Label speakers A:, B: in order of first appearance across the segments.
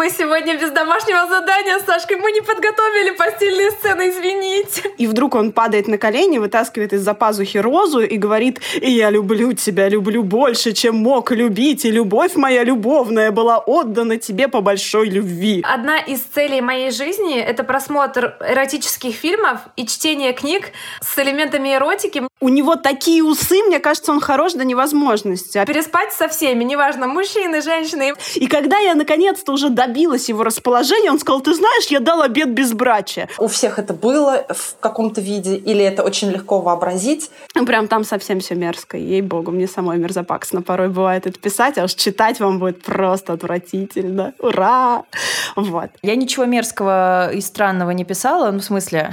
A: Мы сегодня без домашнего задания с Сашкой. Мы не подготовили постельные сцены, извините.
B: И вдруг он падает на колени, вытаскивает из-за пазухи розу и говорит, «И я люблю тебя, люблю больше, чем мог любить, и любовь моя любовная была отдана тебе по большой любви».
A: Одна из целей моей жизни — это просмотр эротических фильмов и чтение книг с элементами эротики.
B: У него такие усы, мне кажется, он хорош до невозможности.
A: Переспать со всеми, неважно, мужчины, женщины.
B: И когда я наконец-то уже добилась его расположения, он сказал, ты знаешь, я дал обед безбрачия.
C: У всех это было в каком-то виде, или это очень легко вообразить?
B: Прям там совсем все мерзко, ей-богу, мне самой мерзопакостно порой бывает это писать, а уж читать вам будет просто отвратительно. Ура! Вот.
D: Я ничего мерзкого и странного не писала, ну, в смысле...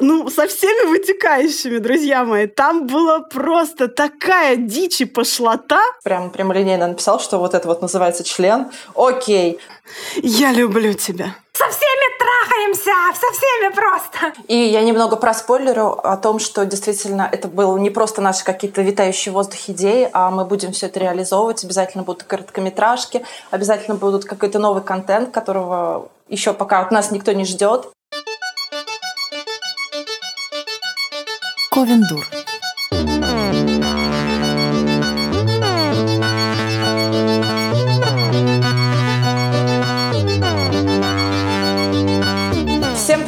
B: Ну, со всеми вытекающими, друзья мои. Там была просто такая дичь и пошлота.
C: Прям прямолинейно написал, что вот это вот называется член. Окей.
B: Я люблю тебя.
A: Со всеми трахаемся, со всеми просто.
C: И я немного проспойлерю о том, что действительно это было не просто наши какие-то витающие в воздухе идеи, а мы будем все это реализовывать. Обязательно будут короткометражки, обязательно будут какой-то новый контент, которого еще пока от нас никто не ждет.
D: Ковендур.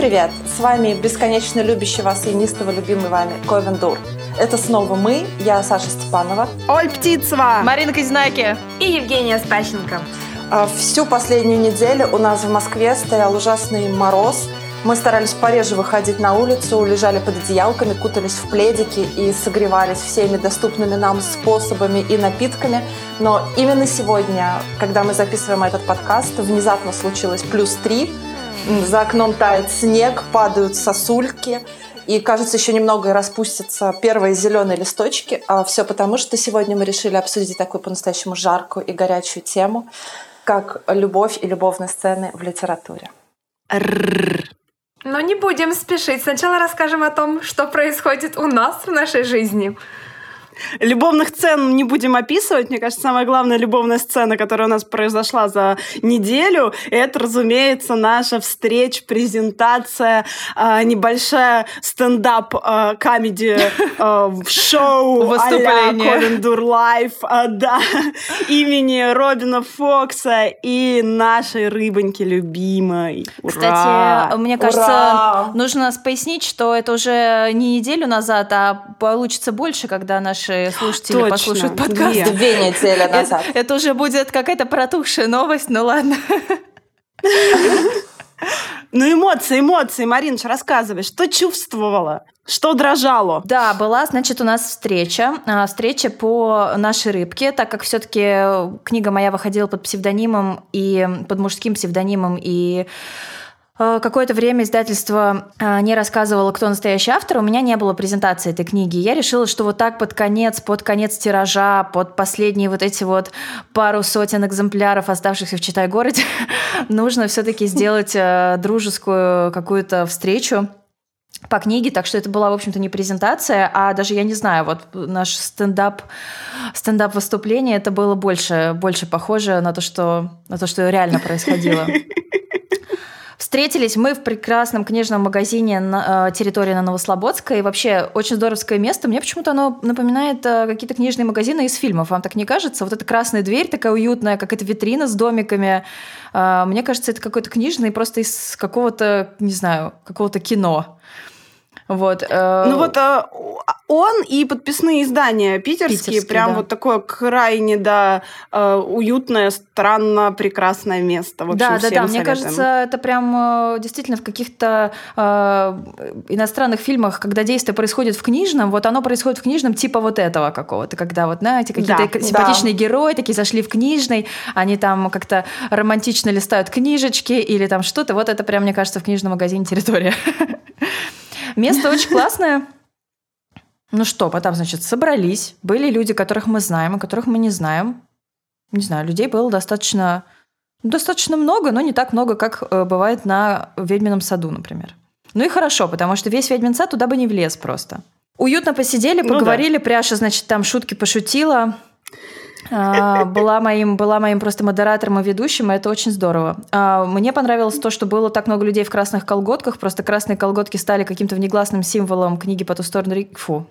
C: Привет! С вами бесконечно любящий вас и неистово любимый вами Ковендур. Это снова мы, я Саша Степанова.
B: Оль Птицева.
D: Марина Казинаки.
A: И Евгения Спащенко.
C: А, всю последнюю неделю у нас в Москве стоял ужасный мороз – мы старались пореже выходить на улицу, лежали под одеялками, кутались в пледики и согревались всеми доступными нам способами и напитками. Но именно сегодня, когда мы записываем этот подкаст, внезапно случилось плюс три. За окном тает снег, падают сосульки. И, кажется, еще немного и распустятся первые зеленые листочки. А все потому, что сегодня мы решили обсудить такую по-настоящему жаркую и горячую тему, как любовь и любовные сцены в литературе.
A: Но не будем спешить. Сначала расскажем о том, что происходит у нас в нашей жизни.
B: Любовных сцен не будем описывать. Мне кажется, самая главная любовная сцена, которая у нас произошла за неделю, это, разумеется, наша встреча, презентация, э, небольшая стендап э, comedy э, шоу
D: Выступление.
B: Ковендур Live, э, да, имени Робина Фокса и нашей рыбоньки любимой. Ура!
D: Кстати, мне кажется,
C: Ура!
D: нужно пояснить, что это уже не неделю назад, а получится больше, когда наши слушатели
B: Точно,
D: послушают подкаст.
B: две.
C: Две недели назад.
D: Это, это уже будет какая-то протухшая новость, ну ладно.
B: Ну, эмоции, эмоции. Мариночка, рассказывай, что чувствовала? Что дрожало?
D: Да, была, значит, у нас встреча. а, Встреча по нашей рыбке, так как все-таки книга моя выходила под псевдонимом и под мужским псевдонимом, и какое-то время издательство э, не рассказывало, кто настоящий автор, у меня не было презентации этой книги. Я решила, что вот так под конец, под конец тиража, под последние вот эти вот пару сотен экземпляров, оставшихся в Читай-городе, нужно все-таки сделать э, дружескую какую-то встречу по книге, так что это была, в общем-то, не презентация, а даже, я не знаю, вот наш стендап, стендап выступление, это было больше, больше похоже на то, что, на то, что реально происходило. Встретились мы в прекрасном книжном магазине на э, территории на Новослободской. И вообще очень здоровское место. Мне почему-то оно напоминает э, какие-то книжные магазины из фильмов. Вам так не кажется? Вот эта красная дверь такая уютная, как эта витрина с домиками. Э, мне кажется, это какой-то книжный просто из какого-то, не знаю, какого-то кино. Вот. э,
B: Ну вот э, он и подписные издания питерские,
D: Питерские,
B: прям
D: да.
B: вот такое крайне, да, э, уютное, странно прекрасное место. В общем,
D: да, да, да. Мне кажется, это прям действительно в каких-то иностранных фильмах, когда действие происходит в книжном, вот оно происходит в книжном типа вот этого какого-то, когда вот, знаете, какие-то
B: Да,
D: симпатичные герои такие зашли в книжный, они там как-то романтично листают книжечки или там что-то. Вот это прям, мне кажется, в книжном магазине территория. Место очень классное. Ну что, потом, значит, собрались. Были люди, которых мы знаем, и которых мы не знаем. Не знаю, людей было достаточно, достаточно много, но не так много, как э, бывает на ведьмином саду, например. Ну и хорошо, потому что весь ведьмин сад туда бы не влез просто. Уютно посидели,
B: Ну да.
D: поговорили, Пряша, значит, там шутки пошутила. А, была моим, была моим просто модератором и ведущим, и это очень здорово. А, мне понравилось то, что было так много людей в красных колготках, просто красные колготки стали каким-то внегласным символом книги «По ту сторону реки». Фу.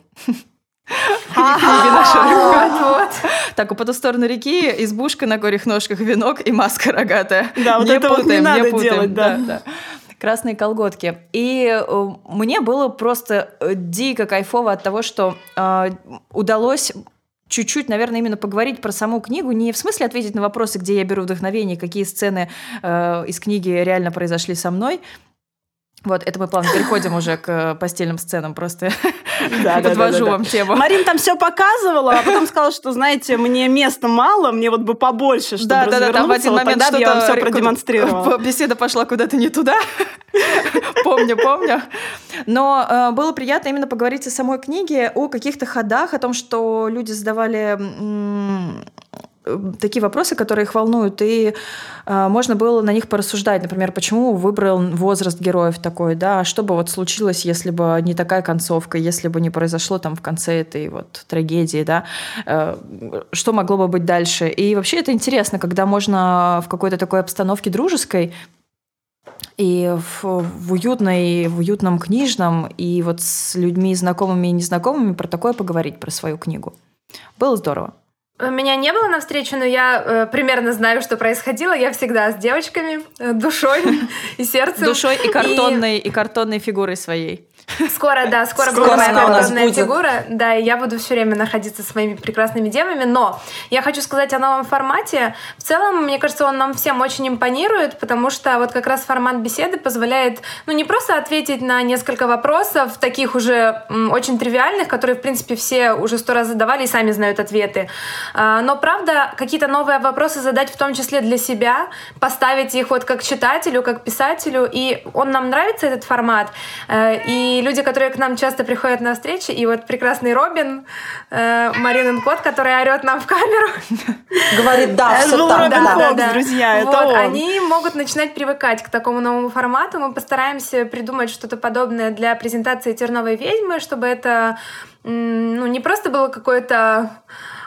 D: Так, у по ту сторону реки избушка на горях ножках, винок и маска рогатая.
B: Да, вот это вот не надо делать, да.
D: Красные колготки. И э, мне было просто э, дико кайфово от того, что э, удалось чуть-чуть, наверное, именно поговорить про саму книгу, не в смысле ответить на вопросы, где я беру вдохновение, какие сцены э, из книги реально произошли со мной, вот, это мы плавно переходим уже к э, постельным сценам, просто да, подвожу вам тему.
B: Марин там все показывала, а потом сказала, что, знаете, мне места мало, мне вот бы побольше, чтобы да, да, да, там в один момент тогда я вам все продемонстрировала.
D: Беседа пошла куда-то не туда, помню, помню. Но э, было приятно именно поговорить о самой книге, о каких-то ходах, о том, что люди задавали такие вопросы, которые их волнуют, и э, можно было на них порассуждать. Например, почему выбрал возраст героев такой, да, что бы вот случилось, если бы не такая концовка, если бы не произошло там в конце этой вот трагедии, да, э, что могло бы быть дальше. И вообще это интересно, когда можно в какой-то такой обстановке дружеской и в, в уютной, в уютном книжном, и вот с людьми знакомыми и незнакомыми про такое поговорить, про свою книгу. Было здорово.
A: Меня не было на встрече, но я э, примерно знаю, что происходило. Я всегда с девочками, э, душой и сердцем.
D: Душой и картонной, и... и картонной фигурой своей.
A: Скоро, да, скоро, скоро будет моя картонная фигура. Да, и я буду все время находиться с моими прекрасными девами. Но я хочу сказать о новом формате. В целом, мне кажется, он нам всем очень импонирует, потому что вот как раз формат беседы позволяет, ну, не просто ответить на несколько вопросов, таких уже очень тривиальных, которые, в принципе, все уже сто раз задавали и сами знают ответы, а, но, правда, какие-то новые вопросы задать в том числе для себя, поставить их вот как читателю, как писателю, и он нам нравится, этот формат, э, и люди, которые к нам часто приходят на встречи, и вот прекрасный Робин, э, Маринин кот, который орет нам в камеру.
C: Говорит, да, все
B: так. Робин Фокс, друзья, это он.
A: Они могут начинать привыкать к такому новому формату. Мы постараемся придумать что-то подобное для презентации «Терновой ведьмы», чтобы это ну, не просто было какое-то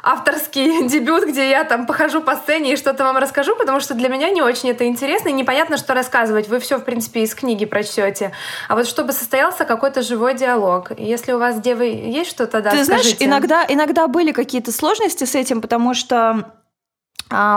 A: авторский дебют, где я там похожу по сцене и что-то вам расскажу, потому что для меня не очень это интересно и непонятно, что рассказывать. Вы все, в принципе, из книги прочтете. А вот чтобы состоялся какой-то живой диалог. Если у вас, девы, есть что-то, да,
D: Ты
A: скажите.
D: знаешь, иногда, иногда были какие-то сложности с этим, потому что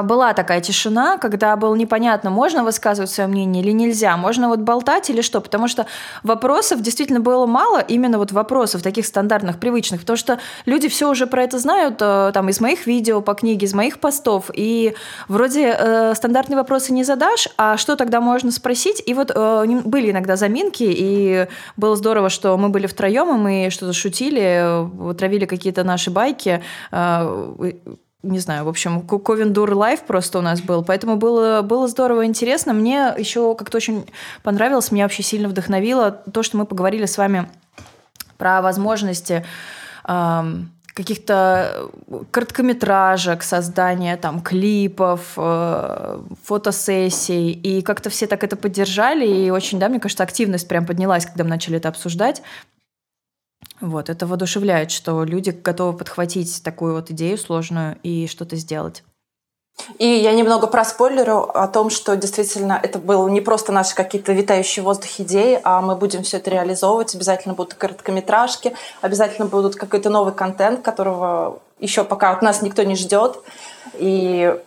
D: была такая тишина, когда было непонятно, можно высказывать свое мнение или нельзя, можно вот болтать или что, потому что вопросов действительно было мало, именно вот вопросов таких стандартных, привычных, потому что люди все уже про это знают, э, там, из моих видео по книге, из моих постов, и вроде э, стандартные вопросы не задашь, а что тогда можно спросить, и вот э, были иногда заминки, и было здорово, что мы были втроем, и мы что-то шутили, травили какие-то наши байки, э, не знаю, в общем, Ковендур Live просто у нас был, поэтому было, было здорово интересно. Мне еще как-то очень понравилось, меня вообще сильно вдохновило то, что мы поговорили с вами про возможности эм, каких-то короткометражек, создания там клипов, э, фотосессий, и как-то все так это поддержали, и очень, да, мне кажется, активность прям поднялась, когда мы начали это обсуждать. Вот, это воодушевляет, что люди готовы подхватить такую вот идею сложную и что-то сделать.
C: И я немного проспойлерю о том, что действительно это был не просто наши какие-то витающие в воздухе идеи, а мы будем все это реализовывать. Обязательно будут короткометражки, обязательно будут какой-то новый контент, которого еще пока от нас никто не ждет. И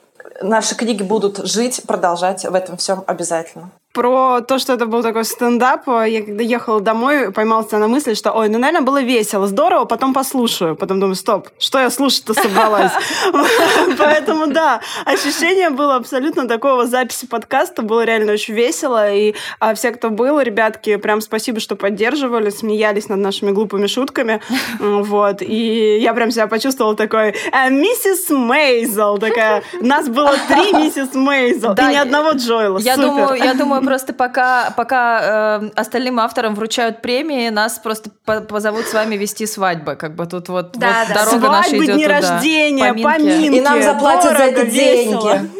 C: наши книги будут жить, продолжать в этом всем обязательно
B: про то, что это был такой стендап. Я когда ехала домой, поймала себя на мысли, что, ой, ну, наверное, было весело, здорово, потом послушаю. Потом думаю, стоп, что я слушать-то собралась? Поэтому, да, ощущение было абсолютно такого записи подкаста. Было реально очень весело. И а, все, кто был, ребятки, прям спасибо, что поддерживали, смеялись над нашими глупыми шутками. Вот. И я прям себя почувствовала такой «Э, миссис Мейзел. Такая, нас было три миссис Мейзел. И ни одного Джоэла.
D: Я думаю, я думаю, просто пока, пока э, остальным авторам вручают премии, нас просто позовут с вами вести свадьбы. Как бы тут вот, да, вот да. дорога
B: Свадьбы,
D: наша идет
B: дни
D: туда.
B: рождения, поминки. поминки.
C: И нам заплатят Дорого, за это
B: весело.
C: деньги.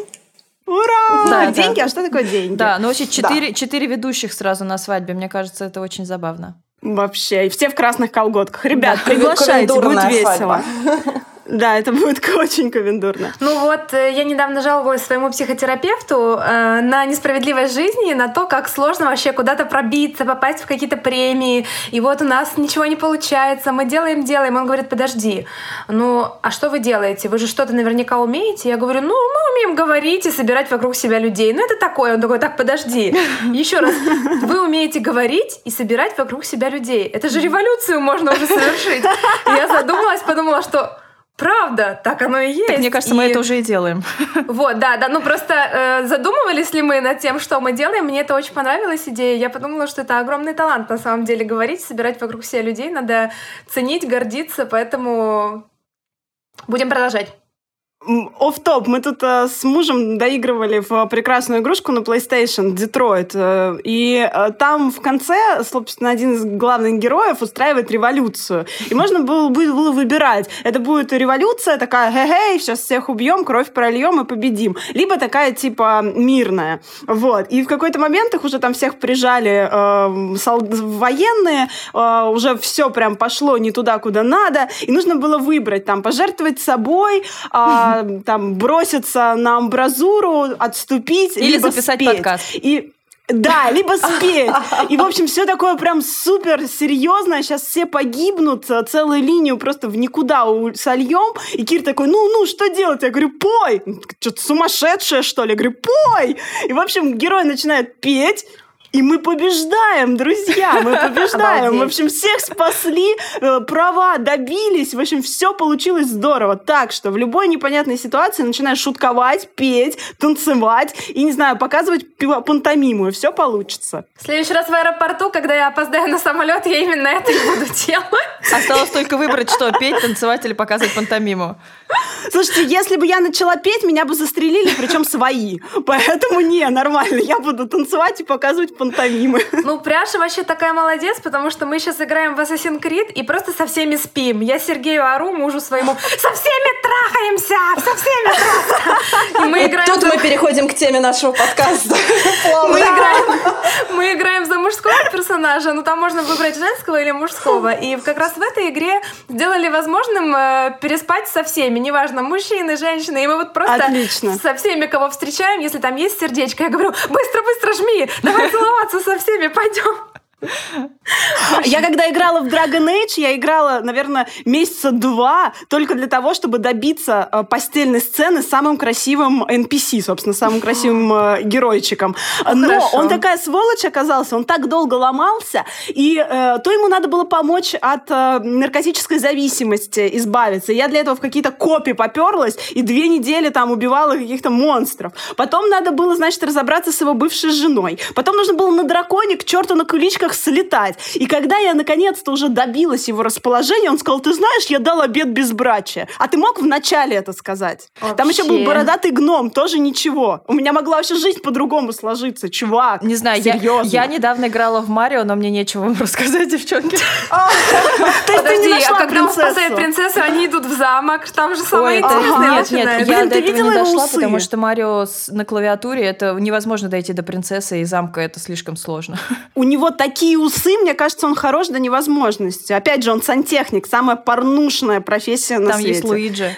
B: Ура!
D: Да,
B: деньги?
D: да.
B: А что такое деньги?
D: Да, ну вообще четыре, четыре ведущих сразу на свадьбе. Мне кажется, это очень забавно.
B: Вообще. И все в красных колготках. Ребят, да, приглашайте, будет весело. Да, это будет очень комендурно.
A: Ну вот, э, я недавно жаловалась своему психотерапевту э, на несправедливость жизни, на то, как сложно вообще куда-то пробиться, попасть в какие-то премии. И вот у нас ничего не получается, мы делаем, делаем. Он говорит, подожди, ну а что вы делаете? Вы же что-то наверняка умеете? Я говорю, ну мы умеем говорить и собирать вокруг себя людей. Ну это такое. Он такой, так, подожди. Еще раз, вы умеете говорить и собирать вокруг себя людей. Это же революцию можно уже совершить. Я задумалась, подумала, что Правда, так оно и есть. Так,
D: мне кажется, и... мы это уже и делаем.
A: Вот, да, да. Ну просто э, задумывались ли мы над тем, что мы делаем? Мне это очень понравилась идея. Я подумала, что это огромный талант на самом деле говорить, собирать вокруг себя людей. Надо ценить, гордиться, поэтому будем продолжать.
B: Оф-топ. Мы тут э, с мужем доигрывали в прекрасную игрушку на PlayStation Детройт. Э, и э, там в конце, собственно, один из главных героев устраивает революцию. И можно было, было выбирать. Это будет революция такая, хе-хей, сейчас всех убьем, кровь прольем и победим. Либо такая, типа, мирная. Вот. И в какой-то момент их уже там всех прижали э, сол- военные, э, уже все прям пошло не туда, куда надо. И нужно было выбрать, там, пожертвовать собой, э, там броситься на амбразуру, отступить,
D: или
B: либо
D: записать
B: спеть.
D: подкаст.
B: И да, либо спеть. И, в общем, все такое прям супер серьезно. Сейчас все погибнут, целую линию просто в никуда сольем. И Кир такой, ну, ну, что делать? Я говорю, пой. Что-то сумасшедшее, что ли? Я говорю, пой. И, в общем, герой начинает петь. И мы побеждаем, друзья, мы побеждаем. В общем, всех спасли, э, права добились. В общем, все получилось здорово. Так что в любой непонятной ситуации начинаешь шутковать, петь, танцевать и, не знаю, показывать пантомиму, и все получится.
A: В следующий раз в аэропорту, когда я опоздаю на самолет, я именно это и буду делать.
D: Осталось только выбрать, что петь, танцевать или показывать пантомиму.
B: Слушайте, если бы я начала петь, меня бы застрелили, причем свои. Поэтому не, нормально. Я буду танцевать и показывать пантомимы.
A: Ну, Пряша вообще такая молодец, потому что мы сейчас играем в Assassin's Creed и просто со всеми спим. Я Сергею ору, мужу своему, со всеми трахаемся, со всеми трахаемся.
C: Мы играем тут за... мы переходим к теме нашего подкаста.
A: Мы играем, мы играем за мужского персонажа, но там можно выбрать женского или мужского. И как раз в этой игре сделали возможным э, переспать со всеми, неважно, мужчины, женщины. И мы вот просто
B: Отлично.
A: со всеми, кого встречаем, если там есть сердечко, я говорю, быстро-быстро жми, давай целоваться целоваться со всеми, пойдем.
B: Я когда играла в Dragon Age, я играла, наверное, месяца два только для того, чтобы добиться э, постельной сцены с самым красивым NPC, собственно, самым красивым э, геройчиком. Но Хорошо. он такая сволочь оказался, он так долго ломался, и э, то ему надо было помочь от э, наркотической зависимости избавиться. Я для этого в какие-то копии поперлась и две недели там убивала каких-то монстров. Потом надо было, значит, разобраться с его бывшей женой. Потом нужно было на драконе к черту на куличках книжках слетать. И когда я наконец-то уже добилась его расположения, он сказал, ты знаешь, я дал обед безбрачия. А ты мог вначале это сказать? Вообще. Там еще был бородатый гном, тоже ничего. У меня могла вообще жизнь по-другому сложиться, чувак.
D: Не знаю, серьезно. Я, я недавно играла в Марио, но мне нечего вам рассказать, девчонки.
A: Подожди, а когда он спасает принцессу, они идут в замок, там же самое интересное
D: Нет, нет, я до этого не дошла, потому что Марио на клавиатуре, это невозможно дойти до принцессы и замка, это слишком сложно.
B: У него такие такие усы, мне кажется, он хорош до невозможности. Опять же, он сантехник, самая порнушная профессия на
D: Там
B: свете.
D: Там есть
B: Луиджи.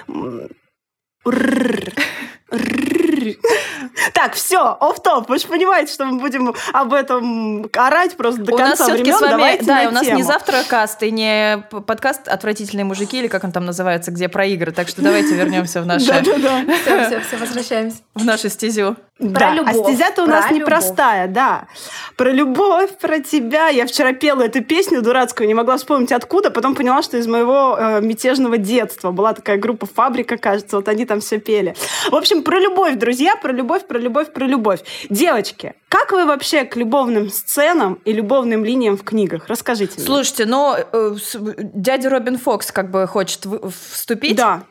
B: Так, все, оф топ Вы же понимаете, что мы будем об этом орать просто до у конца нас времен. С вами, Давайте
D: да, у нас тему. не завтра каст и не подкаст «Отвратительные мужики» или как он там называется, где про игры. Так что давайте вернемся в наше...
A: Да-да-да. Все, все, все, возвращаемся.
D: В нашу стезю.
B: Да, а стезя-то у нас непростая, да. Про любовь, про тебя. Я вчера пела эту песню дурацкую, не могла вспомнить откуда, потом поняла, что из моего э, мятежного детства. Была такая группа «Фабрика», кажется, вот они там все пели. В общем, про любовь, друзья, про любовь, про любовь, про любовь. Девочки, как вы вообще к любовным сценам и любовным линиям в книгах? Расскажите
D: мне. Слушайте, ну, э, дядя Робин Фокс как бы хочет вступить.
B: Да.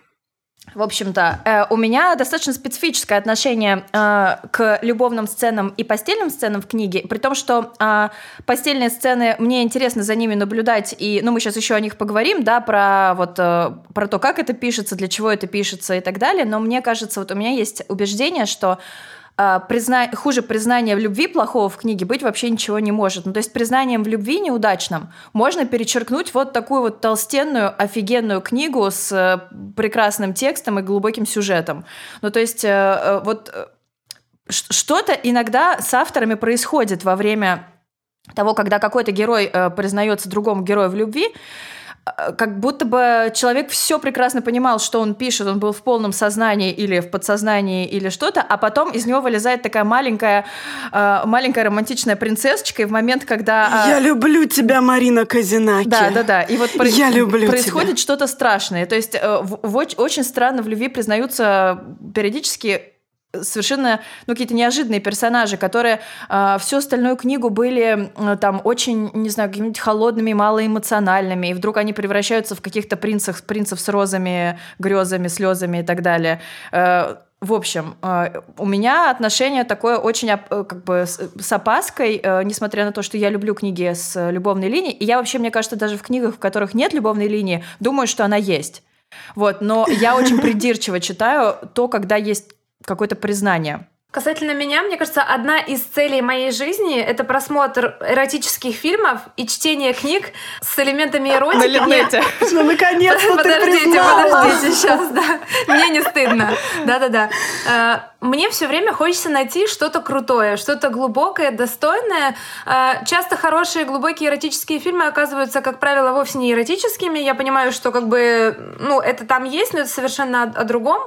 D: В общем-то, э, у меня достаточно специфическое отношение э, к любовным сценам и постельным сценам в книге, при том, что э, постельные сцены, мне интересно за ними наблюдать, и, ну, мы сейчас еще о них поговорим, да, про вот, э, про то, как это пишется, для чего это пишется и так далее, но мне кажется, вот у меня есть убеждение, что призна... хуже признания в любви плохого в книге быть вообще ничего не может. Ну, то есть признанием в любви неудачном можно перечеркнуть вот такую вот толстенную, офигенную книгу с э, прекрасным текстом и глубоким сюжетом. Ну, то есть э, э, вот что-то иногда с авторами происходит во время того, когда какой-то герой признается другому герою в любви, как будто бы человек все прекрасно понимал, что он пишет, он был в полном сознании или в подсознании или что-то, а потом из него вылезает такая маленькая, э, маленькая романтичная принцессочка, и в момент, когда...
B: Э, Я люблю тебя, Марина Казинаки.
D: Да, да, да. И вот
B: Я люблю
D: происходит что-то страшное. То есть в, в, очень странно в любви признаются периодически совершенно ну, какие-то неожиданные персонажи, которые э, всю остальную книгу были э, там очень, не знаю, какими-нибудь холодными, малоэмоциональными, и вдруг они превращаются в каких-то принцев, принцев с розами, грезами, слезами и так далее. Э, в общем, э, у меня отношение такое очень э, как бы с опаской, э, несмотря на то, что я люблю книги с любовной линией, и я вообще, мне кажется, даже в книгах, в которых нет любовной линии, думаю, что она есть. Вот, но я очень придирчиво читаю то, когда есть какое-то признание.
A: Касательно меня, мне кажется, одна из целей моей жизни — это просмотр эротических фильмов и чтение книг с элементами эротики. На
B: Литнете. Ну, наконец-то
A: Подождите, подождите, сейчас, да. Мне не стыдно. Да-да-да. Э, мне все время хочется найти что-то крутое, что-то глубокое, достойное. Э, часто хорошие глубокие эротические фильмы оказываются, как правило, вовсе не эротическими. Я понимаю, что как бы, ну, это там есть, но это совершенно о, о другом.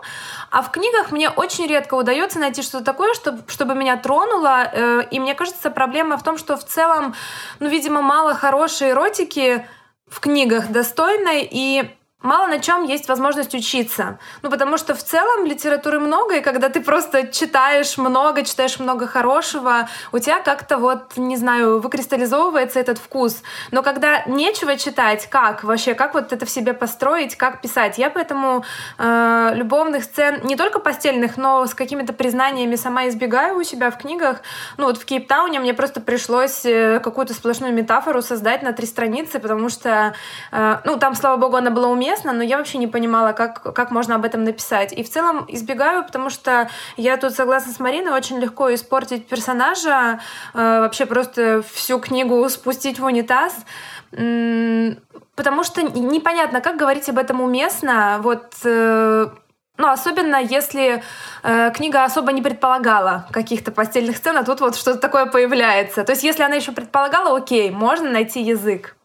A: А в книгах мне очень редко удается найти что-то такое, чтобы, чтобы меня тронуло. Э, и мне кажется, проблема в том, что в целом, ну, видимо, мало хорошей эротики в книгах достойной. И мало на чем есть возможность учиться. Ну, потому что в целом литературы много, и когда ты просто читаешь много, читаешь много хорошего, у тебя как-то вот, не знаю, выкристаллизовывается этот вкус. Но когда нечего читать, как вообще, как вот это в себе построить, как писать, я поэтому э, любовных сцен, не только постельных, но с какими-то признаниями сама избегаю у себя в книгах. Ну, вот в Кейптауне мне просто пришлось э, какую-то сплошную метафору создать на три страницы, потому что, э, ну, там, слава богу, она была уместна, интересно, но я вообще не понимала, как, как можно об этом написать. И в целом избегаю, потому что я тут согласна с Мариной, очень легко испортить персонажа, э, вообще просто всю книгу спустить в унитаз. Потому что непонятно, как говорить об этом уместно. Вот э, ну, особенно если э, книга особо не предполагала каких-то постельных сцен, а тут вот что-то такое появляется. То есть, если она еще предполагала, окей, можно найти язык.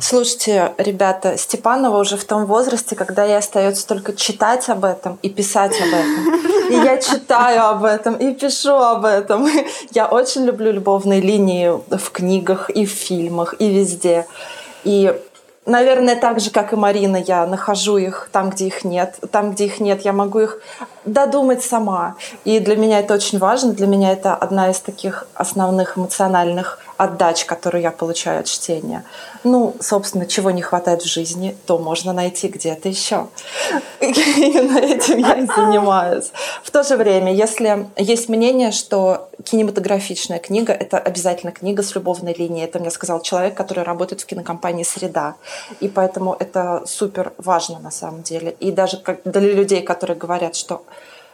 C: Слушайте, ребята, Степанова уже в том возрасте, когда ей остается только читать об этом и писать об этом. И я читаю об этом и пишу об этом. Я очень люблю любовные линии в книгах и в фильмах и везде. И Наверное, так же, как и Марина, я нахожу их там, где их нет. Там, где их нет, я могу их додумать сама. И для меня это очень важно. Для меня это одна из таких основных эмоциональных отдач, которую я получаю от чтения. Ну, собственно, чего не хватает в жизни, то можно найти где-то еще. Именно этим я и занимаюсь. В то же время, если есть мнение, что кинематографичная книга — это обязательно книга с любовной линией, это мне сказал человек, который работает в кинокомпании «Среда». И поэтому это супер важно на самом деле. И даже для людей, которые говорят, что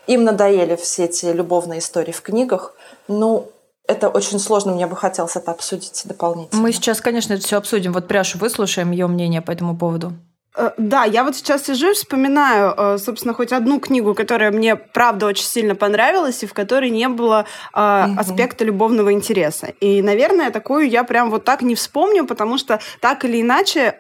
C: им надоели все эти любовные истории в книгах, ну, это очень сложно, мне бы хотелось это обсудить дополнительно.
D: Мы сейчас, конечно, это все обсудим. Вот Пряшу выслушаем ее мнение по этому поводу.
B: Э, да, я вот сейчас сижу и вспоминаю, э, собственно, хоть одну книгу, которая мне, правда, очень сильно понравилась, и в которой не было угу. аспекта любовного интереса. И, наверное, такую я прям вот так не вспомню, потому что так или иначе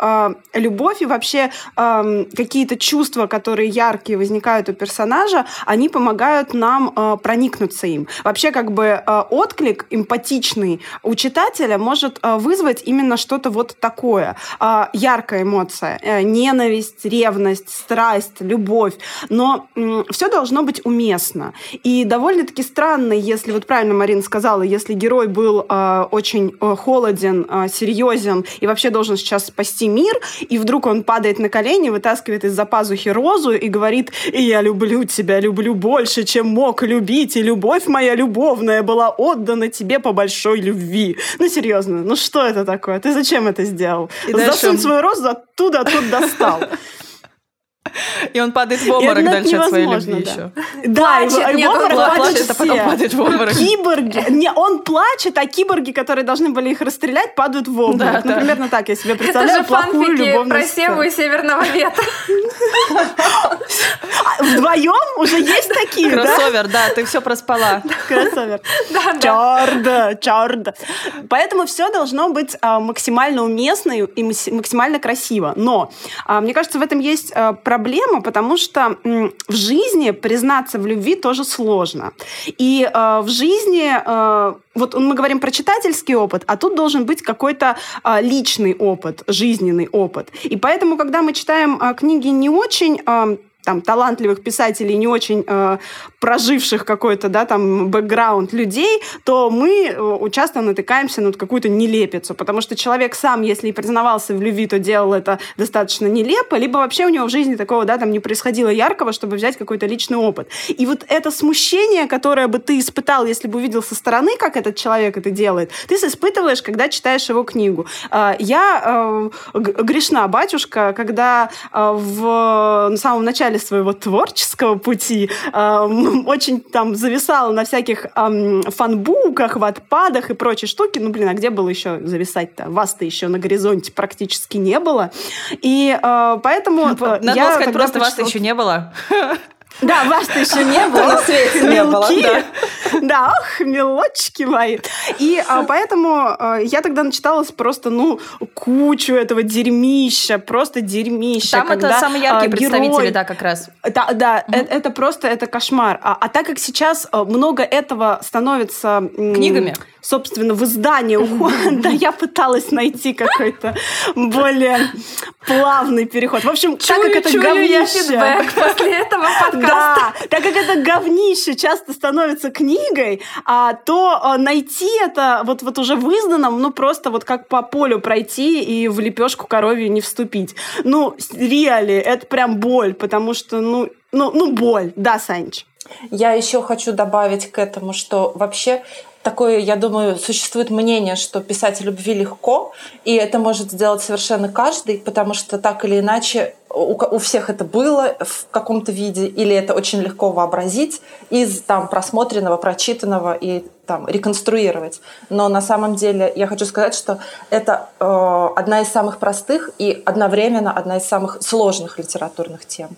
B: любовь и вообще эм, какие-то чувства, которые яркие возникают у персонажа, они помогают нам проникнуться им. Вообще, как бы отклик эмпатичный у читателя может вызвать именно что-то вот такое. Яркая эмоция, не ненависть, ревность, страсть, любовь. Но все должно быть уместно. И довольно-таки странно, если, вот правильно Марина сказала, если герой был э, очень э, холоден, э, серьезен и вообще должен сейчас спасти мир, и вдруг он падает на колени, вытаскивает из-за пазухи розу и говорит, я люблю тебя, люблю больше, чем мог любить, и любовь моя любовная была отдана тебе по большой любви. Ну, серьезно, ну что это такое? Ты зачем это сделал? И Засунь дальше... свою розу оттуда, оттуда 算了。
D: И он падает в обморок дальше от своей любви еще.
B: Да, и в обморок
D: плачет, а потом падает в обморок.
B: Киборги. Не, он плачет, а киборги, которые должны были их расстрелять, падают в обморок. Ну, примерно так я себе представляю плохую любовную
A: про Севу и Северного ветра.
B: Вдвоем уже есть такие,
D: да? Кроссовер, да, ты все проспала.
B: Кроссовер. Чарда, чарда. Поэтому все должно быть а, максимально уместно и максимально красиво. Но а, мне кажется, в этом есть а, проблема, потому что в жизни признаться в любви тоже сложно. И в жизни, вот мы говорим про читательский опыт, а тут должен быть какой-то личный опыт, жизненный опыт. И поэтому, когда мы читаем книги не очень там, талантливых писателей, не очень э, проживших какой-то, да, там, бэкграунд людей, то мы э, часто натыкаемся на какую-то нелепицу, потому что человек сам, если и признавался в любви, то делал это достаточно нелепо, либо вообще у него в жизни такого, да, там, не происходило яркого, чтобы взять какой-то личный опыт. И вот это смущение, которое бы ты испытал, если бы увидел со стороны, как этот человек это делает, ты испытываешь, когда читаешь его книгу. Э, я э, грешна батюшка, когда э, в, на самом начале начале своего творческого пути э, очень там зависала на всяких э, фанбуках, ватпадах и прочей штуки. Ну, блин, а где было еще зависать-то? Вас-то еще на горизонте практически не было. И э, поэтому...
D: Надо я, сказать, просто вас-то еще не было.
B: Да, вас-то еще не было. На свете не было, да. Да, ох, мелочки мои. И а, поэтому а, я тогда начиталась просто, ну, кучу этого дерьмища, просто дерьмища.
D: Там когда, это самые яркие а, представители, герой... да, как раз.
B: Да, да, угу. это, это просто, это кошмар. А, а так как сейчас а, много этого становится...
D: Книгами?
B: собственно, в издании. Да, я пыталась найти какой-то более плавный переход. В общем, так как это говнище...
A: после этого подкаста.
B: Да, так как это говнище часто становится книгой, а, то а, найти это вот, вот уже в изданном, ну, просто вот как по полю пройти и в лепешку коровью не вступить. Ну, реали, это прям боль, потому что, ну, ну, ну боль. Да, Санч?
C: Я еще хочу добавить к этому, что вообще такое, я думаю, существует мнение, что писать о любви легко, и это может сделать совершенно каждый, потому что так или иначе у, у всех это было в каком-то виде, или это очень легко вообразить из там просмотренного, прочитанного и там реконструировать. Но на самом деле я хочу сказать, что это э, одна из самых простых и одновременно одна из самых сложных литературных тем.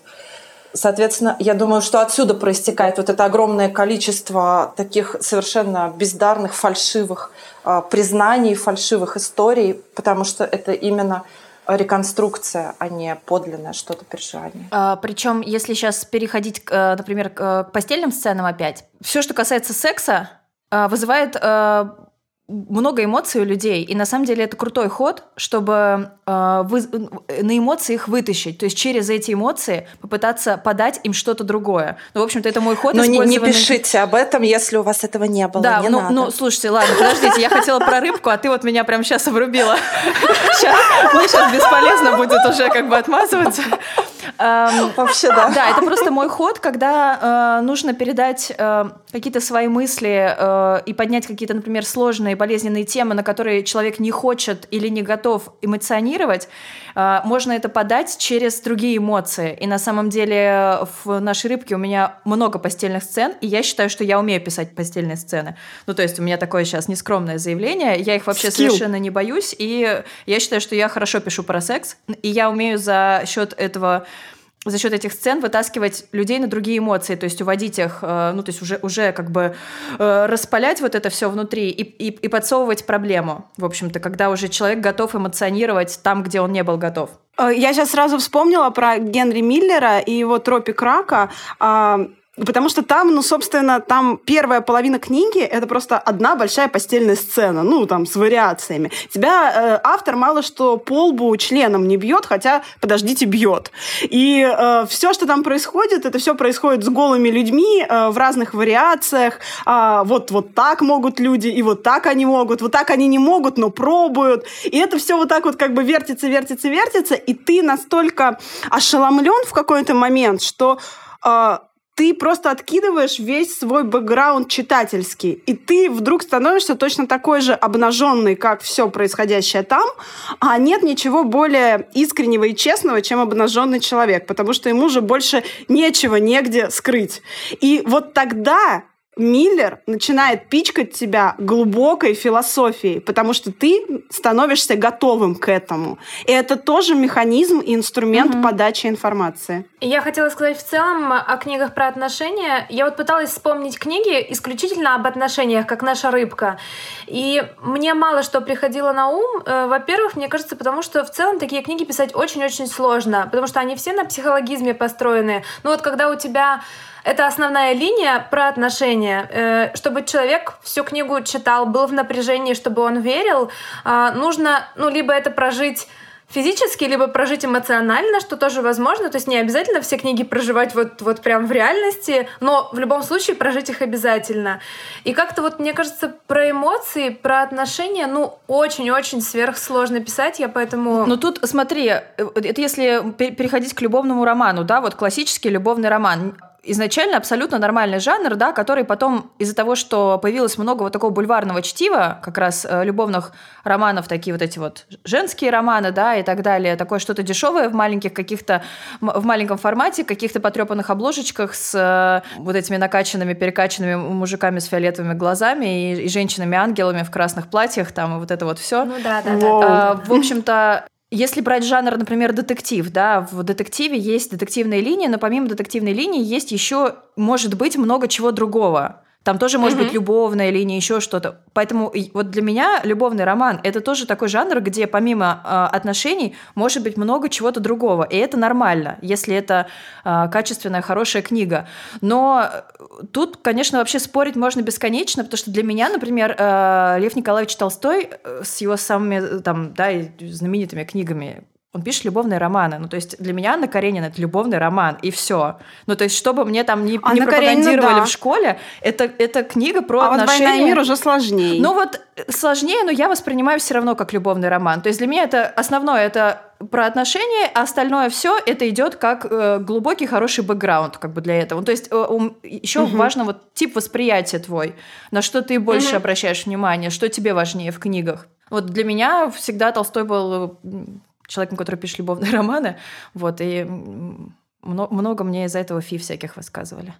C: Соответственно, я думаю, что отсюда проистекает вот это огромное количество таких совершенно бездарных, фальшивых э, признаний, фальшивых историй, потому что это именно реконструкция, а не подлинное что-то переживание.
D: А, причем, если сейчас переходить, э, например, к постельным сценам опять, все, что касается секса, э, вызывает э, много эмоций у людей, и на самом деле это крутой ход, чтобы э, вы, на эмоции их вытащить, то есть через эти эмоции попытаться подать им что-то другое. Ну, в общем-то, это мой ход.
C: Но не, не пишите об этом, если у вас этого не было.
D: Да,
C: не
D: ну,
C: надо.
D: ну, слушайте, ладно, подождите, я хотела про рыбку, а ты вот меня прямо сейчас обрубила. Мне сейчас бесполезно будет уже как бы отмазываться.
C: Вообще, да.
D: Да, это просто мой ход, когда э, нужно передать э, какие-то свои мысли э, и поднять какие-то, например, сложные болезненные темы, на которые человек не хочет или не готов эмоционировать, э, можно это подать через другие эмоции. И на самом деле в нашей рыбке у меня много постельных сцен, и я считаю, что я умею писать постельные сцены. Ну, то есть у меня такое сейчас нескромное заявление, я их вообще Skill. совершенно не боюсь, и я считаю, что я хорошо пишу про секс, и я умею за счет этого за счет этих сцен вытаскивать людей на другие эмоции, то есть уводить их, э, ну, то есть уже, уже как бы э, распалять вот это все внутри и, и, и подсовывать проблему, в общем-то, когда уже человек готов эмоционировать там, где он не был готов.
B: Э, я сейчас сразу вспомнила про Генри Миллера и его «Тропик рака». Потому что там, ну, собственно, там первая половина книги — это просто одна большая постельная сцена, ну, там, с вариациями. Тебя э, автор мало что по лбу членом не бьет, хотя, подождите, бьет. И э, все, что там происходит, это все происходит с голыми людьми э, в разных вариациях. Э, вот, вот так могут люди, и вот так они могут, вот так они не могут, но пробуют. И это все вот так вот как бы вертится, вертится, вертится, и ты настолько ошеломлен в какой-то момент, что... Э, ты просто откидываешь весь свой бэкграунд читательский, и ты вдруг становишься точно такой же обнаженный, как все происходящее там, а нет ничего более искреннего и честного, чем обнаженный человек, потому что ему же больше нечего негде скрыть. И вот тогда Миллер начинает пичкать тебя глубокой философией, потому что ты становишься готовым к этому. И это тоже механизм и инструмент угу. подачи информации.
A: Я хотела сказать в целом о книгах про отношения. Я вот пыталась вспомнить книги исключительно об отношениях, как наша рыбка. И мне мало что приходило на ум. Э, во-первых, мне кажется, потому что в целом такие книги писать очень-очень сложно, потому что они все на психологизме построены. Ну вот когда у тебя это основная линия про отношения. Э, чтобы человек всю книгу читал, был в напряжении, чтобы он верил, а, нужно, ну, либо это прожить физически, либо прожить эмоционально, что тоже возможно. То есть не обязательно все книги проживать вот, вот прям в реальности, но в любом случае прожить их обязательно. И как-то вот, мне кажется, про эмоции, про отношения, ну, очень-очень сверхсложно писать, я поэтому...
D: Ну тут, смотри, э, это если переходить к любовному роману, да, вот классический любовный роман изначально абсолютно нормальный жанр, да, который потом из-за того, что появилось много вот такого бульварного чтива, как раз э, любовных романов, такие вот эти вот женские романы, да, и так далее, такое что-то дешевое в маленьких каких-то, в маленьком формате, каких-то потрепанных обложечках с э, вот этими накачанными, перекачанными мужиками с фиолетовыми глазами и, и женщинами-ангелами в красных платьях, там, и вот это вот все.
A: Ну да, да, да.
D: А, в общем-то, если брать жанр, например, детектив, да, в детективе есть детективная линия, но помимо детективной линии есть еще, может быть, много чего другого. Там тоже может mm-hmm. быть любовная линия, еще что-то. Поэтому вот для меня любовный роман это тоже такой жанр, где помимо э, отношений может быть много чего-то другого. И это нормально, если это э, качественная, хорошая книга. Но тут, конечно, вообще спорить можно бесконечно, потому что для меня, например, э, Лев Николаевич Толстой э, с его самыми там, да, знаменитыми книгами он пишет любовные романы. Ну, то есть для меня Анна Каренина — это любовный роман, и все. Ну, то есть чтобы мне там не, не пропагандировали Каренина, да. в школе, это, это книга про
B: а
D: отношения...
B: А вот «Война и мир» уже сложнее.
D: Ну, вот сложнее, но я воспринимаю все равно как любовный роман. То есть для меня это основное — это про отношения, а остальное все это идет как э, глубокий хороший бэкграунд как бы для этого. То есть э, еще угу. важно вот тип восприятия твой, на что ты больше угу. обращаешь внимание, что тебе важнее в книгах. Вот для меня всегда Толстой был человеком, который пишет любовные романы. Вот, и много мне из-за этого фи всяких высказывали.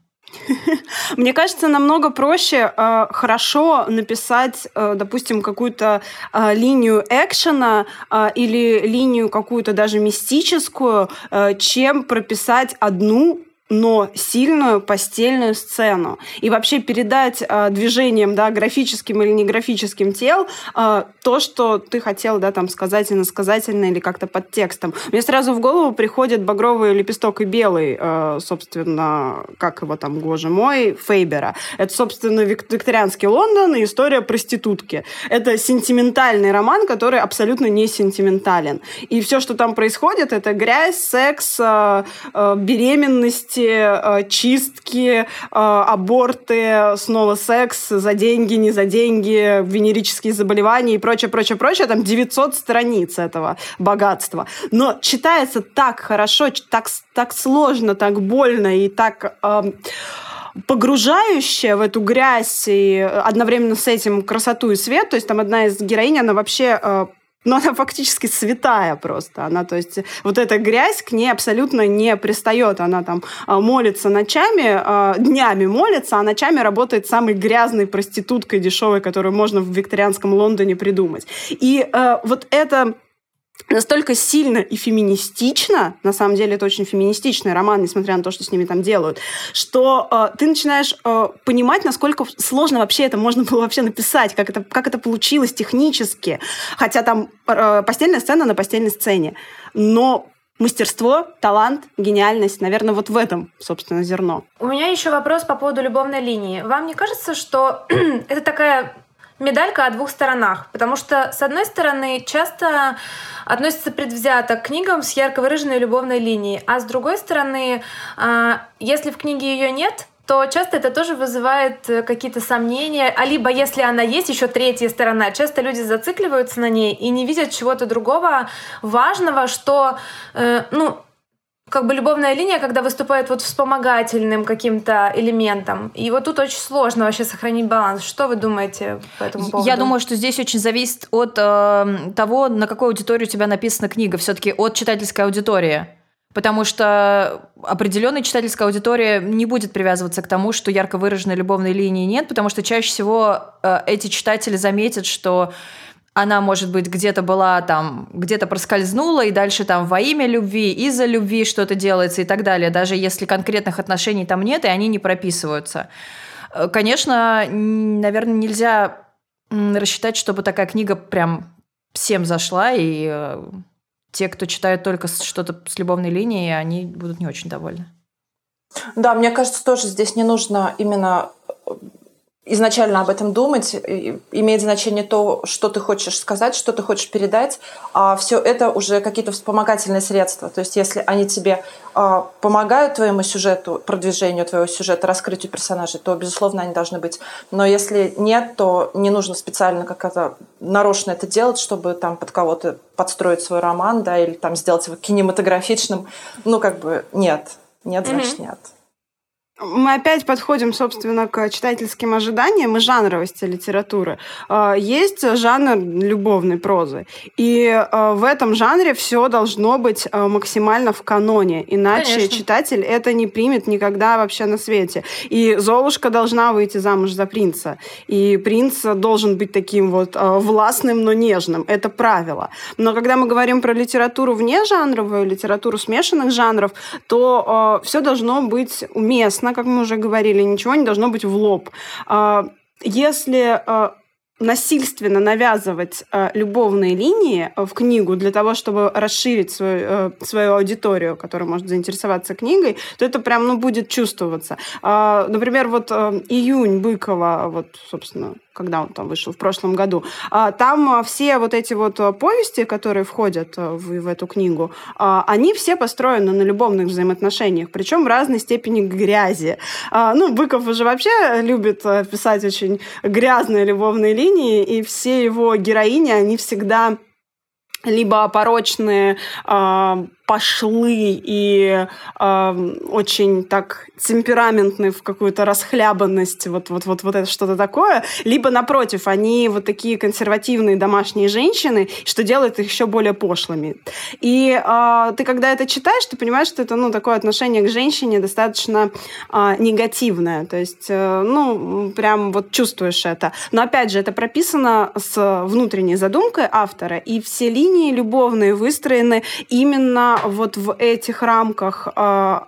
B: Мне кажется, намного проще э, хорошо написать, э, допустим, какую-то э, линию экшена э, или линию какую-то даже мистическую, э, чем прописать одну но сильную постельную сцену. И вообще передать э, движением, да, графическим или не графическим тел э, то, что ты хотел, да, там, сказать иносказательно или как-то под текстом. Мне сразу в голову приходит багровый лепесток и белый, э, собственно, как его там, боже мой, Фейбера. Это, собственно, викторианский Лондон и история проститутки. Это сентиментальный роман, который абсолютно не сентиментален. И все, что там происходит, это грязь, секс, э, э, беременность, смерти, э, чистки, э, аборты, снова секс за деньги, не за деньги, венерические заболевания и прочее, прочее, прочее. Там 900 страниц этого богатства. Но читается так хорошо, так, так сложно, так больно и так... Э, погружающая в эту грязь и одновременно с этим красоту и свет. То есть там одна из героинь, она вообще э, но она фактически святая просто. Она, то есть, вот эта грязь к ней абсолютно не пристает. Она там а, молится ночами, а, днями молится, а ночами работает самой грязной проституткой дешевой, которую можно в викторианском Лондоне придумать. И э, вот это настолько сильно и феминистично, на самом деле это очень феминистичный роман, несмотря на то, что с ними там делают, что э, ты начинаешь э, понимать, насколько сложно вообще это можно было вообще написать, как это, как это получилось технически. Хотя там э, постельная сцена на постельной сцене. Но мастерство, талант, гениальность, наверное, вот в этом, собственно, зерно.
A: У меня еще вопрос по поводу любовной линии. Вам не кажется, что это такая медалька о двух сторонах, потому что, с одной стороны, часто относится предвзято к книгам с ярко выраженной любовной линией, а с другой стороны, а, если в книге ее нет, то часто это тоже вызывает э, какие-то сомнения, а либо если она есть, еще третья сторона. Часто люди зацикливаются на ней и не видят чего-то другого важного, что, э, ну, как бы любовная линия, когда выступает вот вспомогательным каким-то элементом. И вот тут очень сложно вообще сохранить баланс. Что вы думаете по этому поводу?
D: Я думаю, что здесь очень зависит от э, того, на какую аудиторию у тебя написана книга. Все-таки от читательской аудитории. Потому что определенная читательская аудитория не будет привязываться к тому, что ярко выраженной любовной линии нет, потому что чаще всего э, эти читатели заметят, что она, может быть, где-то была там, где-то проскользнула, и дальше там во имя любви, из-за любви что-то делается и так далее, даже если конкретных отношений там нет, и они не прописываются. Э, конечно, наверное, нельзя рассчитать, чтобы такая книга прям всем зашла, и э, те, кто читают только что-то с любовной линией, они будут не очень довольны.
C: Да, мне кажется, тоже здесь не нужно именно э, изначально об этом думать, имеет значение то, что ты хочешь сказать, что ты хочешь передать, а все это уже какие-то вспомогательные средства. То есть если они тебе а, помогают твоему сюжету, продвижению твоего сюжета, раскрытию персонажей, то, безусловно, они должны быть. Но если нет, то не нужно специально как-то нарочно это делать, чтобы там под кого-то подстроить свой роман, да, или там сделать его кинематографичным. Ну, как бы нет. Нет, значит, mm-hmm. нет.
B: Мы опять подходим, собственно, к читательским ожиданиям и жанровости литературы. А, есть жанр любовной прозы, и а, в этом жанре все должно быть а, максимально в каноне, иначе Конечно. читатель это не примет никогда вообще на свете. И Золушка должна выйти замуж за принца, и принц должен быть таким вот властным, но нежным. Это правило. Но когда мы говорим про литературу вне жанровую, литературу смешанных жанров, то все должно быть уместно честно, как мы уже говорили, ничего не должно быть в лоб. А, если а, насильственно навязывать э, любовные линии в книгу для того, чтобы расширить свою, свою аудиторию, которая может заинтересоваться книгой, то это прям ну, будет чувствоваться. Например, вот июнь Быкова, вот, собственно, когда он там вышел в прошлом году, а, там все вот эти вот повести, которые входят в, в эту книгу, а, они все построены на любовных взаимоотношениях, причем в разной степени грязи. А, ну, Быков уже вообще любит писать очень грязные любовные линии, и все его героини, они всегда либо порочные, пошлы и э, очень так темпераментны в какую-то расхлябанность, вот, вот, вот, вот это что-то такое, либо напротив, они вот такие консервативные домашние женщины, что делает их еще более пошлыми. И э, ты когда это читаешь, ты понимаешь, что это ну такое отношение к женщине достаточно э, негативное, то есть э, ну прям вот чувствуешь это. Но опять же это прописано с внутренней задумкой автора, и все линии любовные выстроены именно вот в этих рамках э,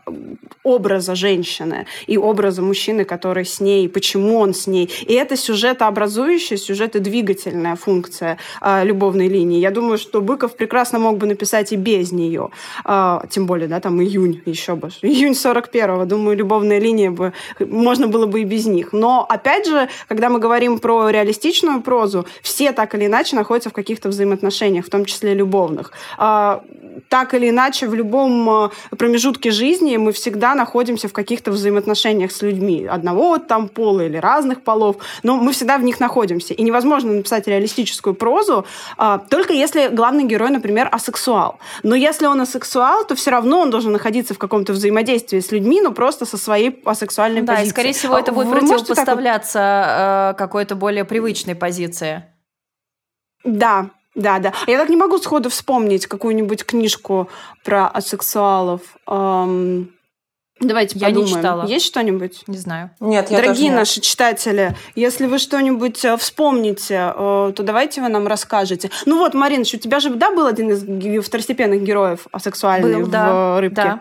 B: образа женщины и образа мужчины, который с ней, почему он с ней. И это сюжетообразующая, сюжетодвигательная функция э, любовной линии. Я думаю, что Быков прекрасно мог бы написать и без нее. Э, тем более, да, там июнь еще бы. Июнь 41-го. Думаю, любовная линия бы... Можно было бы и без них. Но, опять же, когда мы говорим про реалистичную прозу, все так или иначе находятся в каких-то взаимоотношениях, в том числе любовных. Э, так или иначе в любом э, промежутке жизни мы всегда находимся в каких-то взаимоотношениях с людьми одного там пола или разных полов, но мы всегда в них находимся. И невозможно написать реалистическую прозу а, только если главный герой, например, асексуал. Но если он асексуал, то все равно он должен находиться в каком-то взаимодействии с людьми, но просто со своей асексуальной
D: да,
B: позицией.
D: Да, и скорее всего это будет Вы противопоставляться так... Э, какой-то более привычной позиции.
B: Да, да, да. Я так не могу сходу вспомнить какую-нибудь книжку про асексуалов. Эм... Давайте я подумаем. не читала. Есть что-нибудь?
D: Не знаю.
C: Нет,
B: я Дорогие
C: тоже
B: наши читатели, если вы что-нибудь э, вспомните, э, то давайте вы нам расскажете. Ну вот, Маринч, у тебя же, да, был один из второстепенных героев асексуальный был, в да, «Рыбке»? Да.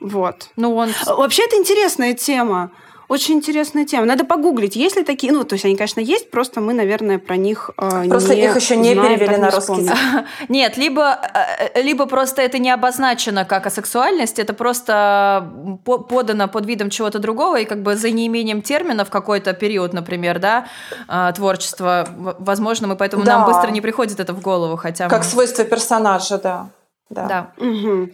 B: Вот.
D: Ну, он...
B: Вообще, это интересная тема. Очень интересная тема. Надо погуглить, есть ли такие... Ну, то есть они, конечно, есть, просто мы, наверное, про них
C: э, Просто не их еще не знаем, перевели на русский.
D: Нет, либо, э, либо просто это не обозначено как асексуальность, это просто подано под видом чего-то другого, и как бы за неимением термина в какой-то период, например, да, э, творчества, возможно, мы поэтому да. нам быстро не приходит это в голову, хотя...
C: Как мы... свойство персонажа, да. Да.
D: да.
B: Угу.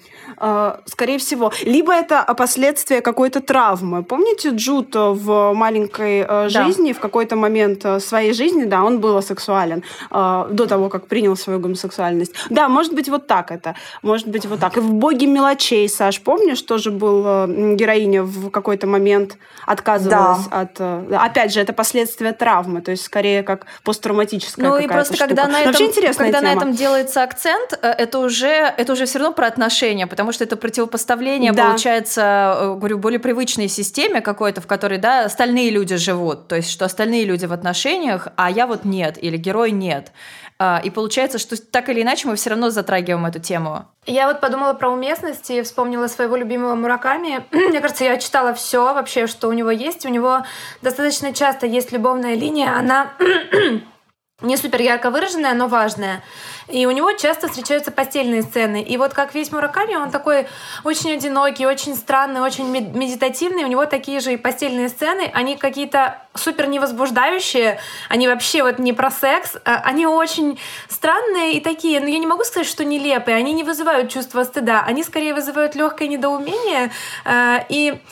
B: Скорее всего. Либо это последствия какой-то травмы. Помните Джуд в маленькой э, жизни, да. в какой-то момент э, своей жизни, да, он был сексуален э, до того, как принял свою гомосексуальность. Да, может быть, вот так это. Может быть, вот так. И в «Боге мелочей», Саш, помнишь, тоже был героиня в какой-то момент отказывалась да. от... Опять же, это последствия травмы, то есть скорее как посттравматическая
D: Ну и просто
B: штука.
D: когда, на этом, когда на этом делается акцент, это уже это уже все равно про отношения, потому что это противопоставление, да. получается, э, говорю, более привычной системе какой-то, в которой, да, остальные люди живут. То есть, что остальные люди в отношениях, а я вот нет, или герой нет. А, и получается, что так или иначе мы все равно затрагиваем эту тему.
A: Я вот подумала про уместность и вспомнила своего любимого Мураками. Мне кажется, я читала все вообще, что у него есть. У него достаточно часто есть любовная линия. Она не супер ярко выраженная, но важная. И у него часто встречаются постельные сцены. И вот как весь Мураками, он такой очень одинокий, очень странный, очень медитативный. У него такие же и постельные сцены. Они какие-то супер невозбуждающие. Они вообще вот не про секс. А они очень странные и такие. Но я не могу сказать, что нелепые. Они не вызывают чувство стыда. Они скорее вызывают легкое недоумение. Э, и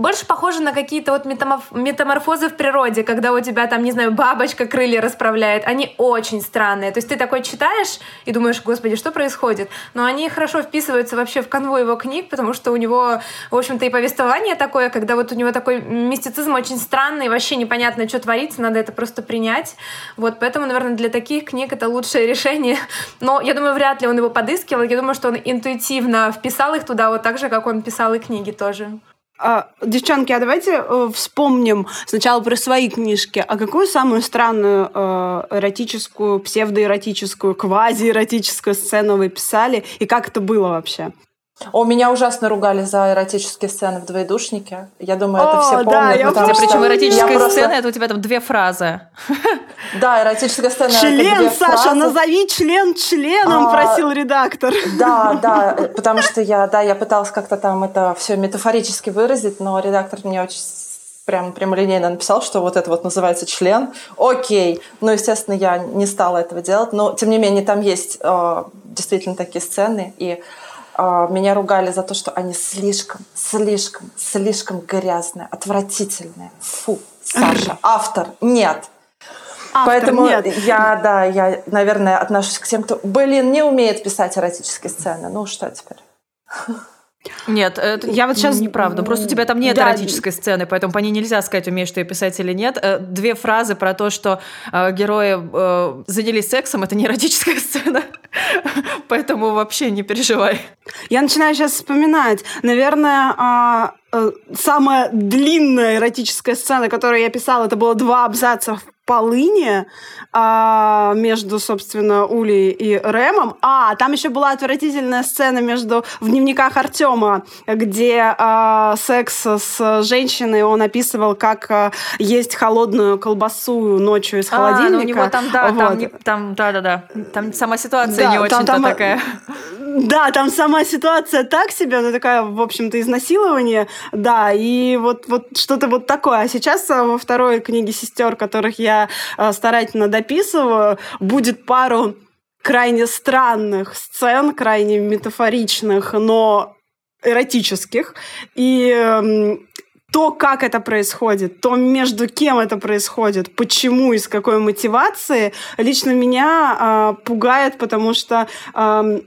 A: больше похоже на какие-то вот метаморфозы в природе, когда у тебя там, не знаю, бабочка крылья расправляет. Они очень странные. То есть ты такой читаешь и думаешь, господи, что происходит? Но они хорошо вписываются вообще в канву его книг, потому что у него, в общем-то, и повествование такое, когда вот у него такой мистицизм очень странный, вообще непонятно, что творится, надо это просто принять. Вот, поэтому, наверное, для таких книг это лучшее решение. Но я думаю, вряд ли он его подыскивал. Я думаю, что он интуитивно вписал их туда вот так же, как он писал и книги тоже.
B: А, девчонки, а давайте э, вспомним сначала про свои книжки. А какую самую странную э, эротическую, псевдоэротическую, квазиэротическую сцену вы писали? И как это было вообще?
C: О, меня ужасно ругали за эротические сцены в «Двоедушнике». Я думаю, это все помнят. Да,
D: я потому, причем эротическая просто... сцена, это у тебя там две фразы.
C: Да, эротическая сцена
B: Член,
C: это две
B: Саша,
C: фразы.
B: назови член членом, а, просил редактор.
C: Да, да, потому что я, да, я пыталась как-то там это все метафорически выразить, но редактор мне очень прям прямолинейно написал, что вот это вот называется член. Окей. Ну, естественно, я не стала этого делать, но, тем не менее, там есть э, действительно такие сцены, и меня ругали за то, что они слишком, слишком, слишком грязные, отвратительные. Фу, Саша, автор, нет. Автор, Поэтому нет. я, да, я, наверное, отношусь к тем, кто, блин, не умеет писать эротические сцены. Ну, что теперь?
D: Нет, это я вот сейчас неправда. Просто у тебя там нет да. эротической сцены, поэтому по ней нельзя сказать, умеешь ты ее писать или нет. Э, две фразы про то, что э, герои э, занялись сексом, это не эротическая сцена. Поэтому вообще не переживай.
B: Я начинаю сейчас вспоминать. Наверное, а, э, самая длинная эротическая сцена, которую я писала, это было два абзаца в полыни а, между, собственно, Улей и Рэмом. А, там еще была отвратительная сцена между в дневниках Артема, где а, секс с женщиной он описывал, как а, есть холодную колбасу ночью из холодильника. А, ну у
D: него там, да, вот. там, не, там, да, да, да. Там сама ситуация да, не очень-то там, такая.
B: Да, там сама ситуация так себе, она такая, в общем-то, изнасилование, да, и вот, вот что-то вот такое. А сейчас во второй книге сестер, которых я Э, старательно дописываю, будет пару крайне странных сцен, крайне метафоричных, но эротических. И эм, то, как это происходит, то, между кем это происходит, почему и с какой мотивацией, лично меня э, пугает, потому что э,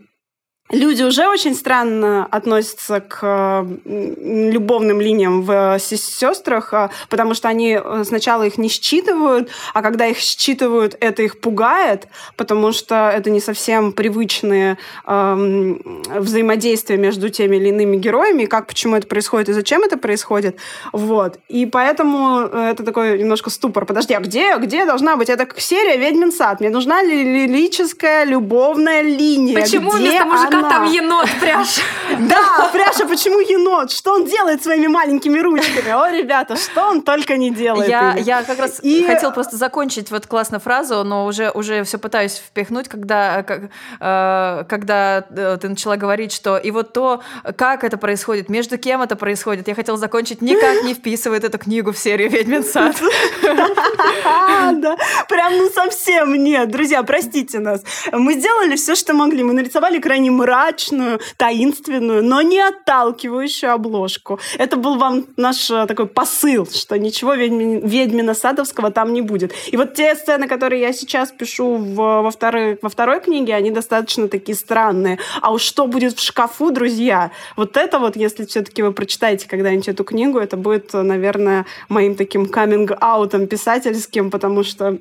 B: люди уже очень странно относятся к любовным линиям в сестрах, а, потому что они э, сначала их не считывают, а когда их считывают, это их пугает, потому что это не совсем привычные э, взаимодействия между теми или иными героями, как, почему это происходит и зачем это происходит. Вот. И поэтому э, это такой немножко ступор. Подожди, а где, где должна быть? Это серия «Ведьмин сад». Мне нужна лирическая любовная линия.
A: Почему
B: где
A: вместо мужика она? там енот, Пряша.
B: Да, Пряша, почему енот? Что он делает своими маленькими ручками? О, ребята, что он только не делает.
D: Я, я как раз и... хотел просто закончить вот классную фразу, но уже, уже все пытаюсь впихнуть, когда, как, э, когда э, ты начала говорить, что и вот то, как это происходит, между кем это происходит, я хотела закончить, никак не вписывает эту книгу в серию «Ведьмин сад».
B: да. Прям ну совсем нет. Друзья, простите нас. Мы сделали все, что могли. Мы нарисовали крайне мрачную, таинственную, но не отталкивающую обложку. Это был вам наш э, такой посыл, что ничего ведьми, ведьмина Садовского там не будет. И вот те сцены, которые я сейчас пишу в, во, второй, во второй книге, они достаточно такие странные. А уж что будет в шкафу, друзья? Вот это вот, если все-таки вы прочитаете когда-нибудь эту книгу, это будет, наверное, моим таким каминг-аутом писательским, потому что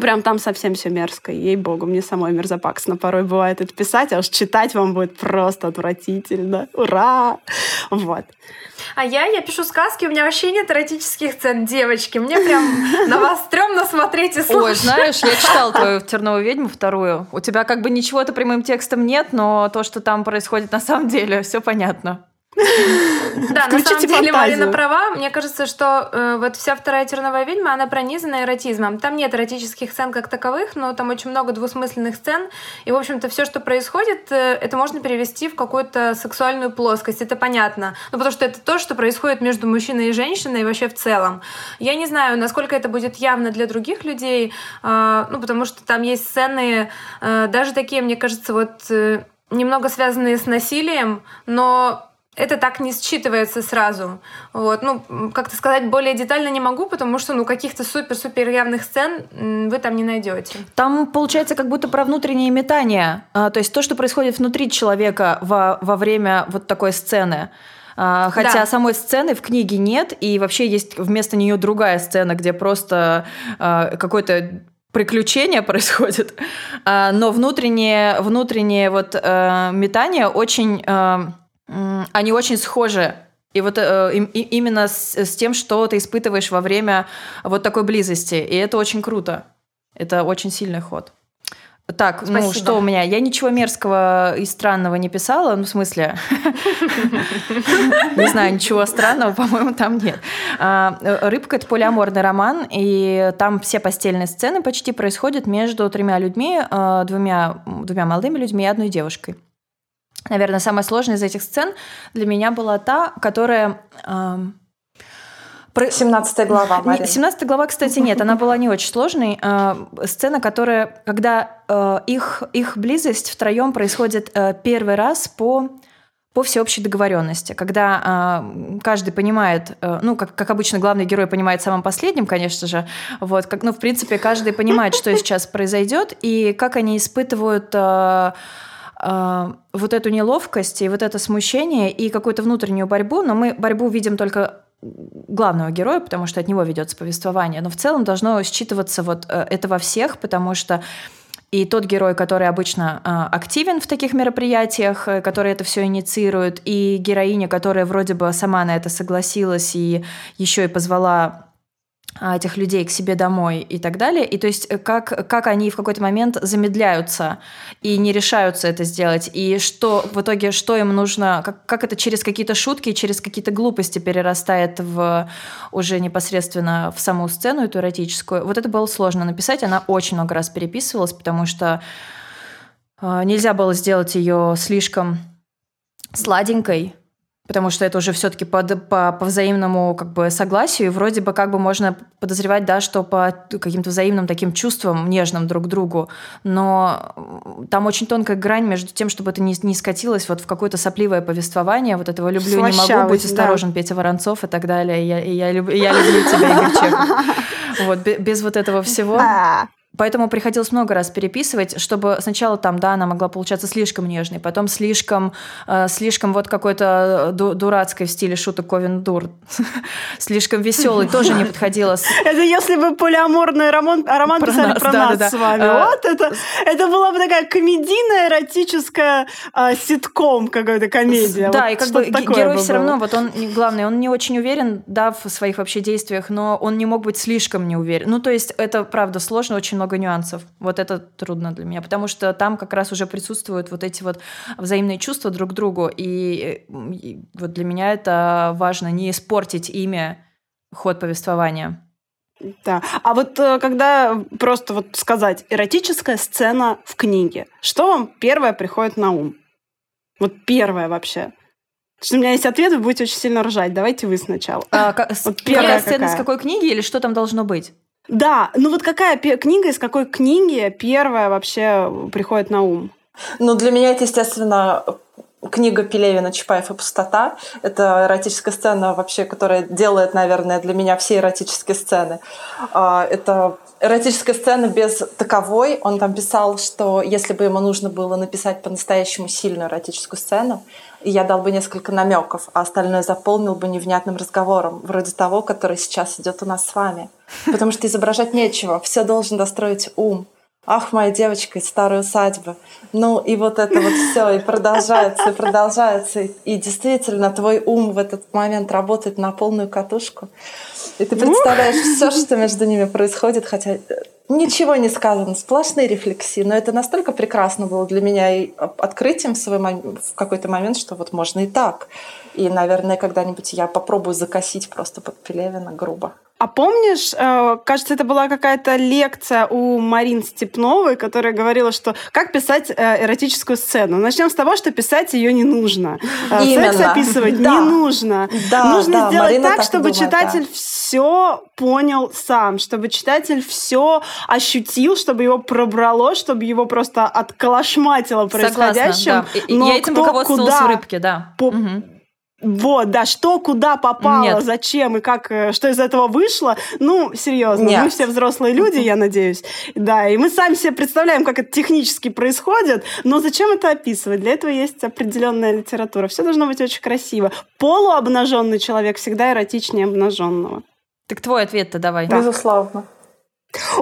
B: Прям там совсем все мерзко. Ей-богу, мне самой мерзопаксно порой бывает это писать, а уж читать вам будет просто отвратительно. Ура! Вот.
A: А я, я пишу сказки, у меня вообще нет эротических сцен, девочки. Мне прям на вас стрёмно смотреть и слушать.
D: Ой, знаешь, я читала твою «Терновую ведьму» вторую. У тебя как бы ничего-то прямым текстом нет, но то, что там происходит на самом деле, все понятно.
A: Да, на самом деле Марина права. Мне кажется, что э, вот вся вторая терновая ведьма, она пронизана эротизмом. Там нет эротических сцен как таковых, но там очень много двусмысленных сцен. И, в общем-то, все, что происходит, э, это можно перевести в какую-то сексуальную плоскость. Это понятно. Ну, потому что это то, что происходит между мужчиной и женщиной и вообще в целом. Я не знаю, насколько это будет явно для других людей, э, ну, потому что там есть сцены, даже такие, мне кажется, вот немного связанные с насилием, но это так не считывается сразу. Вот. Ну, как-то сказать более детально не могу, потому что ну, каких-то супер-супер явных сцен вы там не найдете.
D: Там получается как будто про внутреннее метание. А, то есть то, что происходит внутри человека во, во время вот такой сцены. А, хотя да. самой сцены в книге нет, и вообще есть вместо нее другая сцена, где просто а, какой-то приключения происходит, а, но внутреннее, внутреннее вот э, метание очень они очень схожи. И вот э, и, именно с, с тем, что ты испытываешь во время вот такой близости. И это очень круто. Это очень сильный ход. Так, ну, Спасибо. ну что у меня? Я ничего мерзкого и странного не писала, ну в смысле, не знаю, ничего странного, по-моему, там нет. А, Рыбка это полиаморный роман, и там все постельные сцены почти происходят между тремя людьми, э, двумя двумя молодыми людьми и одной девушкой. Наверное, самая сложная из этих сцен для меня была та, которая...
C: Эм, про... 17 глава, Мария.
D: 17 глава, кстати, нет, она была не очень сложной. Э, сцена, которая, когда э, их, их близость втроем происходит э, первый раз по по всеобщей договоренности, когда э, каждый понимает, э, ну, как, как обычно, главный герой понимает самым последним, конечно же, вот, как, ну, в принципе, каждый понимает, что сейчас произойдет, и как они испытывают э, вот эту неловкость и вот это смущение и какую-то внутреннюю борьбу, но мы борьбу видим только главного героя, потому что от него ведется повествование, но в целом должно считываться вот э, это во всех, потому что и тот герой, который обычно э, активен в таких мероприятиях, э, который это все инициирует, и героиня, которая вроде бы сама на это согласилась и еще и позвала а, этих людей к себе домой и так далее. И то есть э, как, как они в какой-то момент замедляются и не решаются это сделать. И что в итоге, что им нужно, как, как это через какие-то шутки, через какие-то глупости перерастает в уже непосредственно в саму сцену эту эротическую. Вот это было сложно написать. Она очень много раз переписывалась, потому что э, нельзя было сделать ее слишком сладенькой, потому что это уже все-таки по, по, по взаимному как бы согласию, и вроде бы как бы можно подозревать, да, что по каким-то взаимным таким чувствам нежным друг к другу, но там очень тонкая грань между тем, чтобы это не, не скатилось вот в какое-то сопливое повествование, вот этого «люблю, Слащавость, не могу», «будь осторожен», да. Петя Воронцов и так далее, я, я, люб, я люблю тебя, Игорь. Вот, без вот этого всего. А. Поэтому приходилось много раз переписывать, чтобы сначала там, да, она могла получаться слишком нежной, потом слишком, э, слишком вот какой-то ду- дурацкой в стиле шуток Ковен Дур, слишком веселый, тоже не подходило.
B: Это если бы полиаморный роман, роман писали про нас с вами. Э, вот это, это была бы такая комедийная, эротическая а, ситком какая-то комедия.
D: Да, и как бы герой все равно, вот он, главный, он не очень уверен, да, в своих вообще действиях, но он не мог быть слишком не уверен. Ну, то есть это, правда, сложно, очень много нюансов. Вот это трудно для меня, потому что там как раз уже присутствуют вот эти вот взаимные чувства друг к другу. И, и вот для меня это важно не испортить имя ход повествования.
B: Да. А вот э, когда просто вот сказать эротическая сцена в книге, что вам первое приходит на ум? Вот первое вообще. Что у меня есть ответ, вы будете очень сильно ржать. Давайте вы сначала.
D: А, вот первая сцена с какой книги или что там должно быть?
B: Да, ну вот какая книга, из какой книги первая вообще приходит на ум?
C: Ну, для меня это, естественно, книга Пелевина «Чапаев и пустота». Это эротическая сцена вообще, которая делает, наверное, для меня все эротические сцены. А, это эротическая сцена без таковой. Он там писал, что если бы ему нужно было написать по-настоящему сильную эротическую сцену, я дал бы несколько намеков, а остальное заполнил бы невнятным разговором, вроде того, который сейчас идет у нас с вами. Потому что изображать нечего, все должен достроить ум ах, моя девочка из старой усадьбы. Ну, и вот это вот все, и продолжается, и продолжается. И действительно, твой ум в этот момент работает на полную катушку. И ты представляешь все, что между ними происходит, хотя ничего не сказано, сплошные рефлексии. Но это настолько прекрасно было для меня и открытием в, свой, в какой-то момент, что вот можно и так. И, наверное, когда-нибудь я попробую закосить просто под Пелевина грубо.
B: А помнишь, э, кажется, это была какая-то лекция у Марин Степновой, которая говорила, что как писать э, эротическую сцену. Начнем с того, что писать ее не нужно. Э, Именно. Секс описывать да. не нужно. Да, нужно да, сделать Марина так, так чтобы думает, читатель да. все понял сам, чтобы читатель все ощутил, чтобы его пробрало, чтобы его просто отколошматило происходящим.
D: Согласна, да. Но Я этим руководствовалась куда в рыбке, да. По- угу
B: вот, да, что куда попало, Нет. зачем и как, э, что из этого вышло. Ну, серьезно, Нет. мы все взрослые люди, я надеюсь. Да, и мы сами себе представляем, как это технически происходит, но зачем это описывать? Для этого есть определенная литература. Все должно быть очень красиво. Полуобнаженный человек всегда эротичнее обнаженного.
D: Так твой ответ-то давай.
C: Да. Безусловно.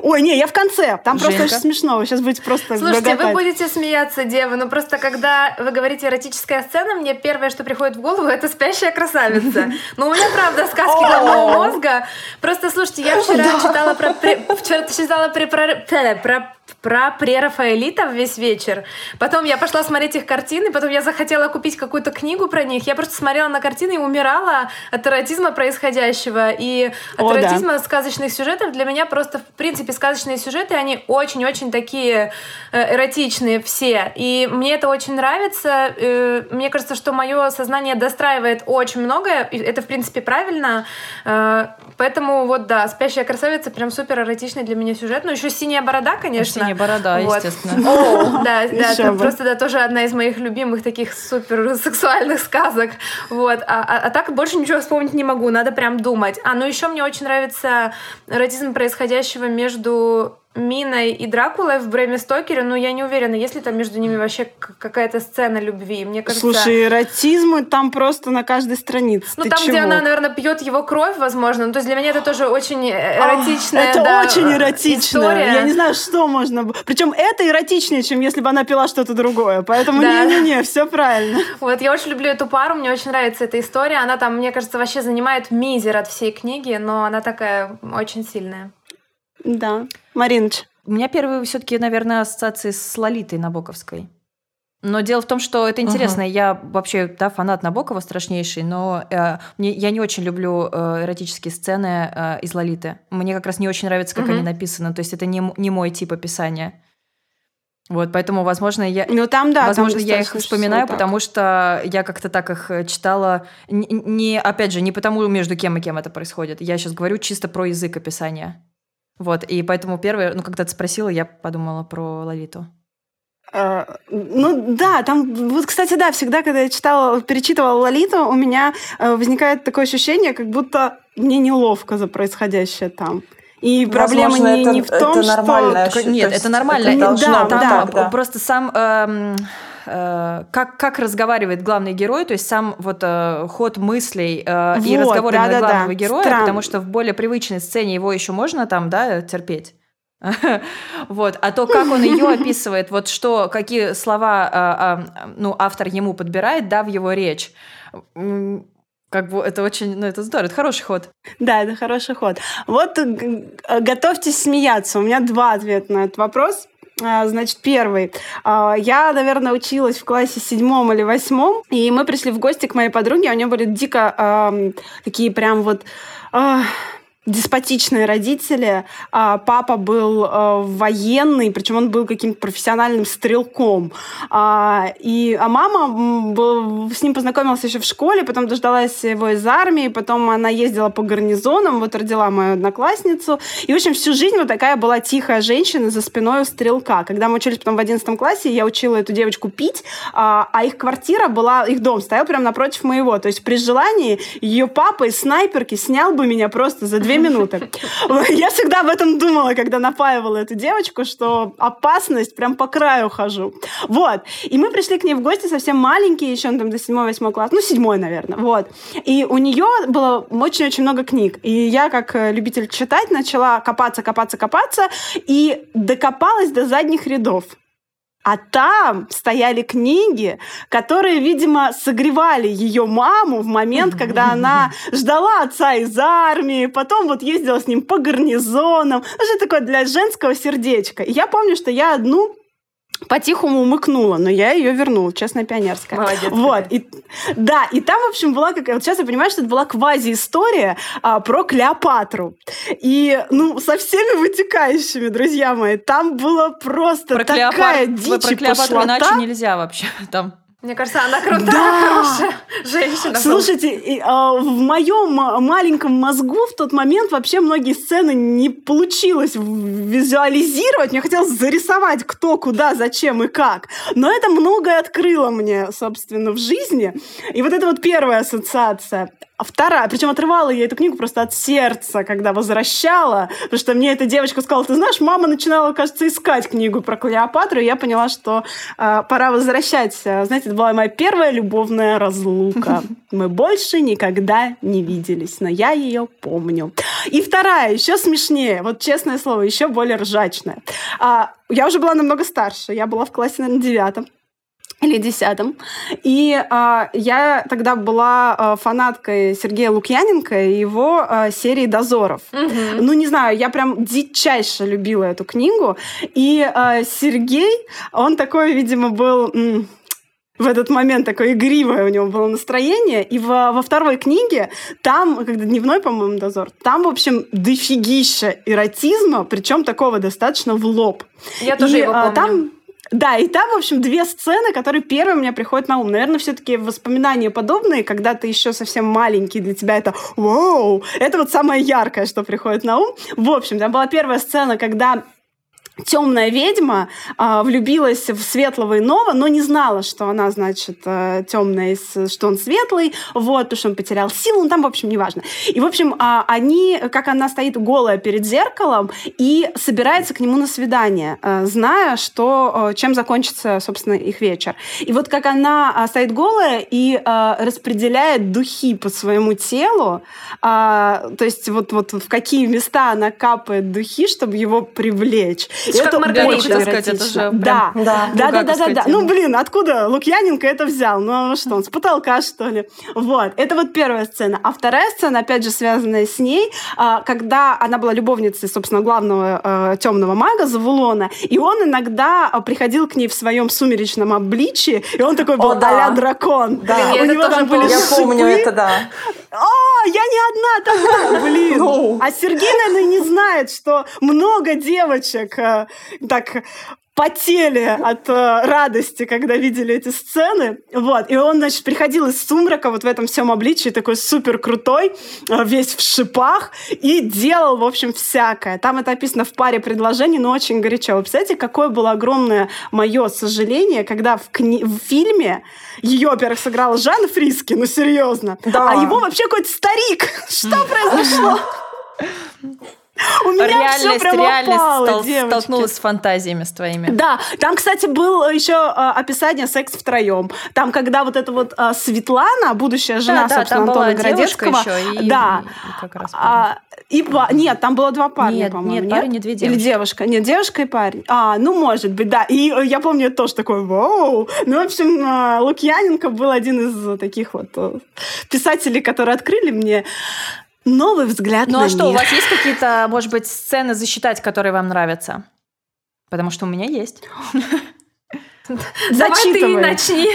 B: Ой, не, я в конце. Там Женька? просто очень смешно. Вы сейчас будете просто
A: Слушайте, гоготать. вы будете смеяться, девы, но просто когда вы говорите эротическая сцена, мне первое, что приходит в голову, это спящая красавица. Ну, у меня, правда, сказки головного мозга. Просто, слушайте, я вчера читала про... Вчера читала про про прерафаэлитов весь вечер. Потом я пошла смотреть их картины, потом я захотела купить какую-то книгу про них. Я просто смотрела на картины и умирала от эротизма происходящего. И от О, эротизма да. сказочных сюжетов для меня просто, в принципе, сказочные сюжеты, они очень-очень такие э, эротичные все. И мне это очень нравится. Э, мне кажется, что мое сознание достраивает очень многое. И это, в принципе, правильно. Э, поэтому вот, да, «Спящая красавица» прям супер эротичный для меня сюжет. Ну, еще «Синяя борода», конечно
D: не борода, вот. естественно. О,
A: да, да, это просто да, тоже одна из моих любимых таких супер сексуальных сказок. Вот. А, а, а так больше ничего вспомнить не могу, надо прям думать. А, ну еще мне очень нравится эротизм происходящего между Миной и Дракулой в Брэме Стокере, но я не уверена, есть ли там между ними вообще какая-то сцена любви. Мне кажется...
B: Слушай, эротизм там просто на каждой странице.
A: Ну,
B: Ты
A: там,
B: чего?
A: где она, наверное, пьет его кровь, возможно. Ну, то есть для меня это тоже очень эротичная
B: Это
A: да,
B: очень эротично. История. Я не знаю, что можно... Причем это эротичнее, чем если бы она пила что-то другое. Поэтому не-не-не, все правильно.
A: Вот, я очень люблю эту пару, мне очень нравится эта история. Она там, мне кажется, вообще занимает мизер от всей книги, но она такая очень сильная.
B: Да. Маринч.
D: У меня первые все-таки, наверное, ассоциации с Лолитой Набоковской. Но дело в том, что это интересно. Uh-huh. Я вообще да, фанат Набокова страшнейший, но э, мне, я не очень люблю э, эротические сцены э, из Лолиты. Мне как раз не очень нравится, как uh-huh. они написаны. То есть это не, не мой тип описания. Вот, поэтому, возможно, я,
B: ну, там, да,
D: возможно, там я их вспоминаю, потому что я как-то так их э, читала. Не, не, опять же, не потому, между кем и кем это происходит. Я сейчас говорю чисто про язык описания. Вот, и поэтому первое, ну, когда ты спросила, я подумала про Лолиту.
B: Uh, ну да, там, вот, кстати, да, всегда, когда я читала, перечитывала Лолиту, у меня uh, возникает такое ощущение, как будто мне неловко за происходящее там. И проблема Возможно, не, это, не в том,
C: это
D: что... Нет, это нормально. Это да, да, да, да. Просто сам... Эм Э, как, как разговаривает главный герой, то есть сам вот э, ход мыслей э, вот, и разговор да, да, главного да. героя, Странно. потому что в более привычной сцене его еще можно там, да, терпеть. Вот, а то, как он ее описывает, вот что, какие слова, а, а, ну, автор ему подбирает, да, в его речь, как бы это очень, ну, это здорово, это хороший ход.
B: Да, это хороший ход. Вот готовьтесь смеяться. У меня два ответа на этот вопрос. А, значит, первый. А, я, наверное, училась в классе седьмом или восьмом, и мы пришли в гости к моей подруге, у нее были дико э, такие прям вот... Э, деспотичные родители. А, папа был а, военный, причем он был каким-то профессиональным стрелком. А, и, а мама был, с ним познакомилась еще в школе, потом дождалась его из армии, потом она ездила по гарнизонам, вот родила мою одноклассницу. И, в общем, всю жизнь вот такая была тихая женщина за спиной у стрелка. Когда мы учились потом в 11 классе, я учила эту девочку пить, а, а их квартира была, их дом стоял прямо напротив моего. То есть при желании ее папа из снайперки снял бы меня просто за две минуты. Я всегда об этом думала, когда напаивала эту девочку, что опасность прям по краю хожу. Вот. И мы пришли к ней в гости совсем маленькие, еще там до 7-8 класса, ну, седьмой, наверное. Вот. И у нее было очень-очень много книг. И я, как э, любитель читать, начала копаться, копаться, копаться и докопалась до задних рядов. А там стояли книги, которые, видимо, согревали ее маму в момент, когда она ждала отца из армии, потом вот ездила с ним по гарнизонам. Это же такое для женского сердечка. И я помню, что я одну по-тихому умыкнула, но я ее вернула, честная пионерская.
C: Молодец.
B: Вот. И, да, и там, в общем, была какая... Вот сейчас я понимаю, что это была квази-история а, про Клеопатру. И, ну, со всеми вытекающими, друзья мои, там было просто про такая Клеопат... дичь
D: Про Клеопатру иначе нельзя вообще там.
A: Мне кажется, она крутая, да! хорошая женщина.
B: Слушайте, и, а, в моем маленьком мозгу в тот момент вообще многие сцены не получилось визуализировать. Мне хотелось зарисовать, кто, куда, зачем и как. Но это многое открыло мне, собственно, в жизни. И вот это вот первая ассоциация. А вторая, причем отрывала я эту книгу просто от сердца, когда возвращала, потому что мне эта девочка сказала, ты знаешь, мама начинала, кажется, искать книгу про Клеопатру, и я поняла, что э, пора возвращать. Знаете, это была моя первая любовная разлука. Мы больше никогда не виделись, но я ее помню. И вторая, еще смешнее, вот честное слово, еще более ржачная. А, я уже была намного старше, я была в классе, наверное, девятом или десятом. И э, я тогда была э, фанаткой Сергея Лукьяненко и его э, серии «Дозоров». Угу. Ну, не знаю, я прям дичайше любила эту книгу. И э, Сергей, он такой, видимо, был... М- в этот момент такое игривое у него было настроение. И во, во второй книге, там, когда дневной, по-моему, дозор, там, в общем, дофигища эротизма, причем такого достаточно в лоб.
A: Я тоже и, его помню.
B: Там, да, и там, в общем, две сцены, которые первые у меня приходят на ум. Наверное, все-таки воспоминания подобные, когда ты еще совсем маленький, для тебя это вау, это вот самое яркое, что приходит на ум. В общем, там была первая сцена, когда темная ведьма э, влюбилась в светлого иного, но не знала, что она, значит, э, темная, что он светлый, вот, потому что он потерял силу, ну, там, в общем, неважно. И, в общем, э, они, как она стоит голая перед зеркалом и собирается к нему на свидание, э, зная, что, э, чем закончится, собственно, их вечер. И вот как она э, стоит голая и э, распределяет духи по своему телу, э, то есть вот, вот в какие места она капает духи, чтобы его привлечь.
A: Это, это как Маргарита,
D: сказать, это же
B: да. Да, да, да, да, да, да. Ну, блин, откуда Лукьяненко это взял? Ну, что, он с потолка, что ли? Вот, это вот первая сцена. А вторая сцена, опять же, связанная с ней, а, когда она была любовницей, собственно, главного э, темного мага Завулона, и он иногда а, приходил к ней в своем сумеречном обличии, и он такой был а дракон.
C: Да, у него там были Я помню это, да.
B: О, я не одна тогда, блин. Ну. А Сергей, наверное, не знает, что много девочек э, так потели от э, радости, когда видели эти сцены. Вот. И он, значит, приходил из сумрака вот в этом всем обличии, такой супер крутой, э, весь в шипах, и делал, в общем, всякое. Там это описано в паре предложений, но очень горячо. Вы представляете, какое было огромное мое сожаление, когда в, кни- в фильме ее, во-первых, сыграл Жан Фриски, ну серьезно, да. а его вообще какой-то старик. Что произошло? У меня реальность, все прям реальность упало, стол-
D: столкнулась с фантазиями с твоими.
B: Да, там, кстати, был еще э, описание секс втроем. Там, когда вот эта вот э, Светлана, будущая жена, да, собственно, да, Антона Городецкого,
D: еще, и,
B: да,
D: и как раз
B: а, и нет, там было два парня,
D: нет,
B: по-моему.
D: Нет, парень и две девушки.
B: Или девушка. Нет, девушка и парень. А, ну, может быть, да. И э, я помню тоже такой, вау. Ну, в общем, э, Лукьяненко был один из таких вот э, писателей, которые открыли мне новый взгляд
D: ну,
B: на
D: а что,
B: мир.
D: у вас есть какие-то, может быть, сцены засчитать, которые вам нравятся? Потому что у меня есть.
A: Давай ты начни.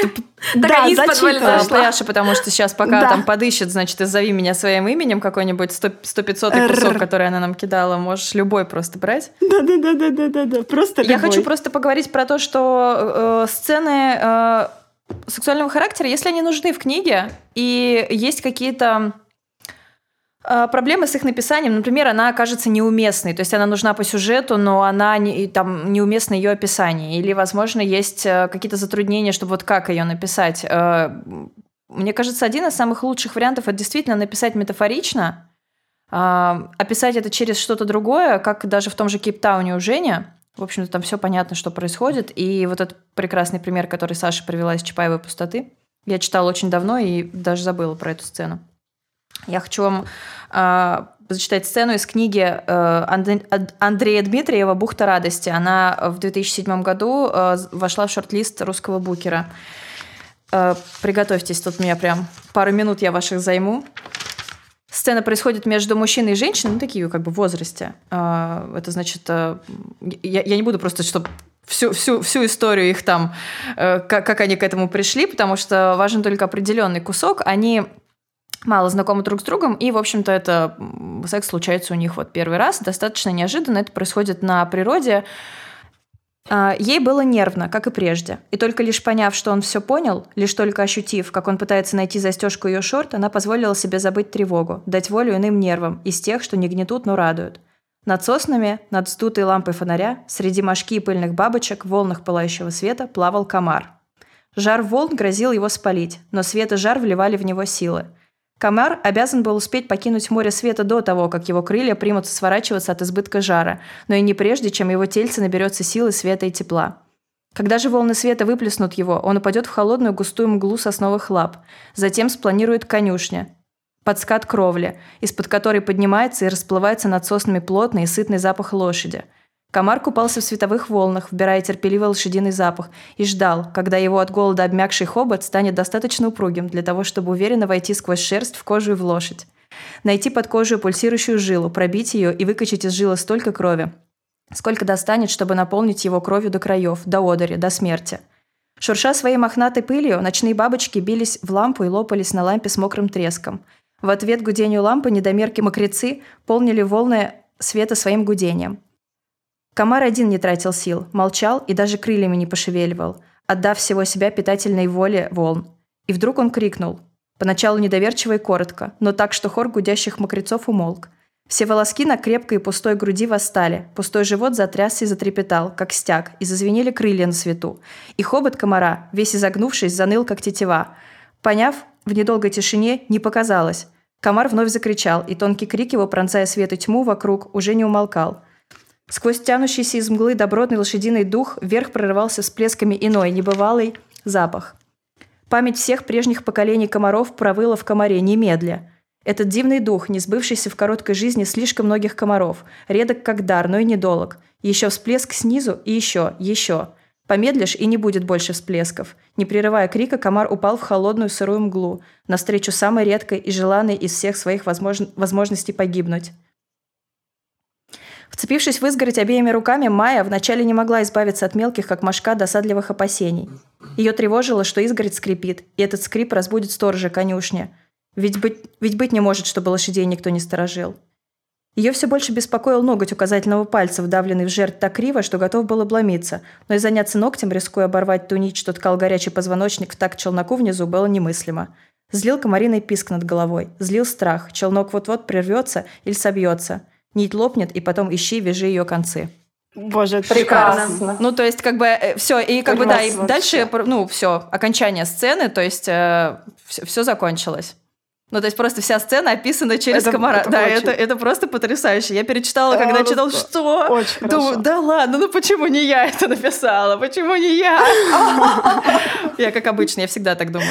D: Да, зачитывай. Пляша, потому что сейчас пока там подыщет, значит, изови меня своим именем какой-нибудь 100-500 кусок, который она нам кидала. Можешь любой просто брать.
B: Да-да-да-да-да-да. Просто
D: Я хочу просто поговорить про то, что э, сцены э, сексуального характера, если они нужны в книге, и есть какие-то проблемы с их написанием, например, она окажется неуместной, то есть она нужна по сюжету, но она не, там неуместно ее описание, или, возможно, есть э, какие-то затруднения, чтобы вот как ее написать. Э, мне кажется, один из самых лучших вариантов это действительно написать метафорично, описать это через что-то другое, как даже в том же Кейптауне у Жени. В общем-то, там все понятно, что происходит. И вот этот прекрасный пример, который Саша привела из Чапаевой пустоты, я читала очень давно и даже забыла про эту сцену. Я хочу вам э, зачитать сцену из книги э, Андрея Дмитриева «Бухта радости». Она в 2007 году э, вошла в шорт-лист русского букера. Э, приготовьтесь, тут меня прям пару минут я ваших займу. Сцена происходит между мужчиной и женщиной, ну, такие как бы в возрасте. Э, это значит, э, я, я не буду просто, чтобы всю, всю, всю историю их там, э, как, как они к этому пришли, потому что важен только определенный кусок. Они мало знакомы друг с другом, и, в общем-то, это секс случается у них вот первый раз, достаточно неожиданно, это происходит на природе. А, ей было нервно, как и прежде. И только лишь поняв, что он все понял, лишь только ощутив, как он пытается найти застежку ее шорт, она позволила себе забыть тревогу, дать волю иным нервам, из тех, что не гнетут, но радуют. Над соснами, над вздутой лампой фонаря, среди мошки и пыльных бабочек, в волнах пылающего света, плавал комар. Жар волн грозил его спалить, но свет и жар вливали в него силы – Комар обязан был успеть покинуть море света до того, как его крылья примутся сворачиваться от избытка жара, но и не прежде, чем его тельце наберется силы света и тепла. Когда же волны света выплеснут его, он упадет в холодную густую мглу сосновых лап. Затем спланирует конюшня, под скат кровли, из-под которой поднимается и расплывается над соснами плотный и сытный запах лошади – Комар купался в световых волнах, вбирая терпеливый лошадиный запах, и ждал, когда его от голода обмякший хобот станет достаточно упругим для того, чтобы уверенно войти сквозь шерсть в кожу и в лошадь. Найти под кожей пульсирующую жилу, пробить ее и выкачать из жилы столько крови, сколько достанет, чтобы наполнить его кровью до краев, до одери, до смерти. Шурша своей мохнатой пылью, ночные бабочки бились в лампу и лопались на лампе с мокрым треском. В ответ гудению лампы недомерки-мокрецы полнили волны света своим гудением. Комар один не тратил сил, молчал и даже крыльями не пошевеливал, отдав всего себя питательной воле волн. И вдруг он крикнул. Поначалу недоверчиво и коротко, но так, что хор гудящих мокрецов умолк. Все волоски на крепкой и пустой груди восстали, пустой живот затрясся и затрепетал, как стяг, и зазвенели крылья на свету. И хобот комара, весь изогнувшись, заныл, как тетива. Поняв, в недолгой тишине не показалось. Комар вновь закричал, и тонкий крик его, пронзая свет и тьму вокруг, уже не умолкал – Сквозь тянущийся из мглы добротный лошадиный дух вверх прорывался с плесками иной, небывалый запах. Память всех прежних поколений комаров провыла в комаре немедля. Этот дивный дух, не сбывшийся в короткой жизни слишком многих комаров, редок как дар, но и недолог. Еще всплеск снизу и еще, еще. Помедлишь, и не будет больше всплесков. Не прерывая крика, комар упал в холодную сырую мглу, навстречу самой редкой и желанной из всех своих возможн... возможностей погибнуть. Вцепившись в изгородь обеими руками, Майя вначале не могла избавиться от мелких, как мошка, досадливых опасений. Ее тревожило, что изгородь скрипит, и этот скрип разбудит сторожа конюшни. Ведь быть, ведь быть не может, чтобы лошадей никто не сторожил. Ее все больше беспокоил ноготь указательного пальца, вдавленный в жертв так криво, что готов был обломиться, но и заняться ногтем, рискуя оборвать ту нить, что ткал горячий позвоночник в так челноку внизу, было немыслимо. Злил комариный писк над головой, злил страх, челнок вот-вот прервется или собьется – Нить лопнет, и потом ищи, вяжи ее концы.
B: Боже, это
C: прекрасно. прекрасно.
D: Ну, то есть, как бы, э, все, и как бы, да, и дальше, ну, все, окончание сцены, то есть, э, все, все закончилось. Ну, то есть просто вся сцена описана через это, комара. Это да, очень... это, это просто потрясающе. Я перечитала, когда а, читал, что?
B: Очень
D: Думаю, да ладно, ну почему не я это написала? Почему не я? Я, как обычно, я всегда так думаю.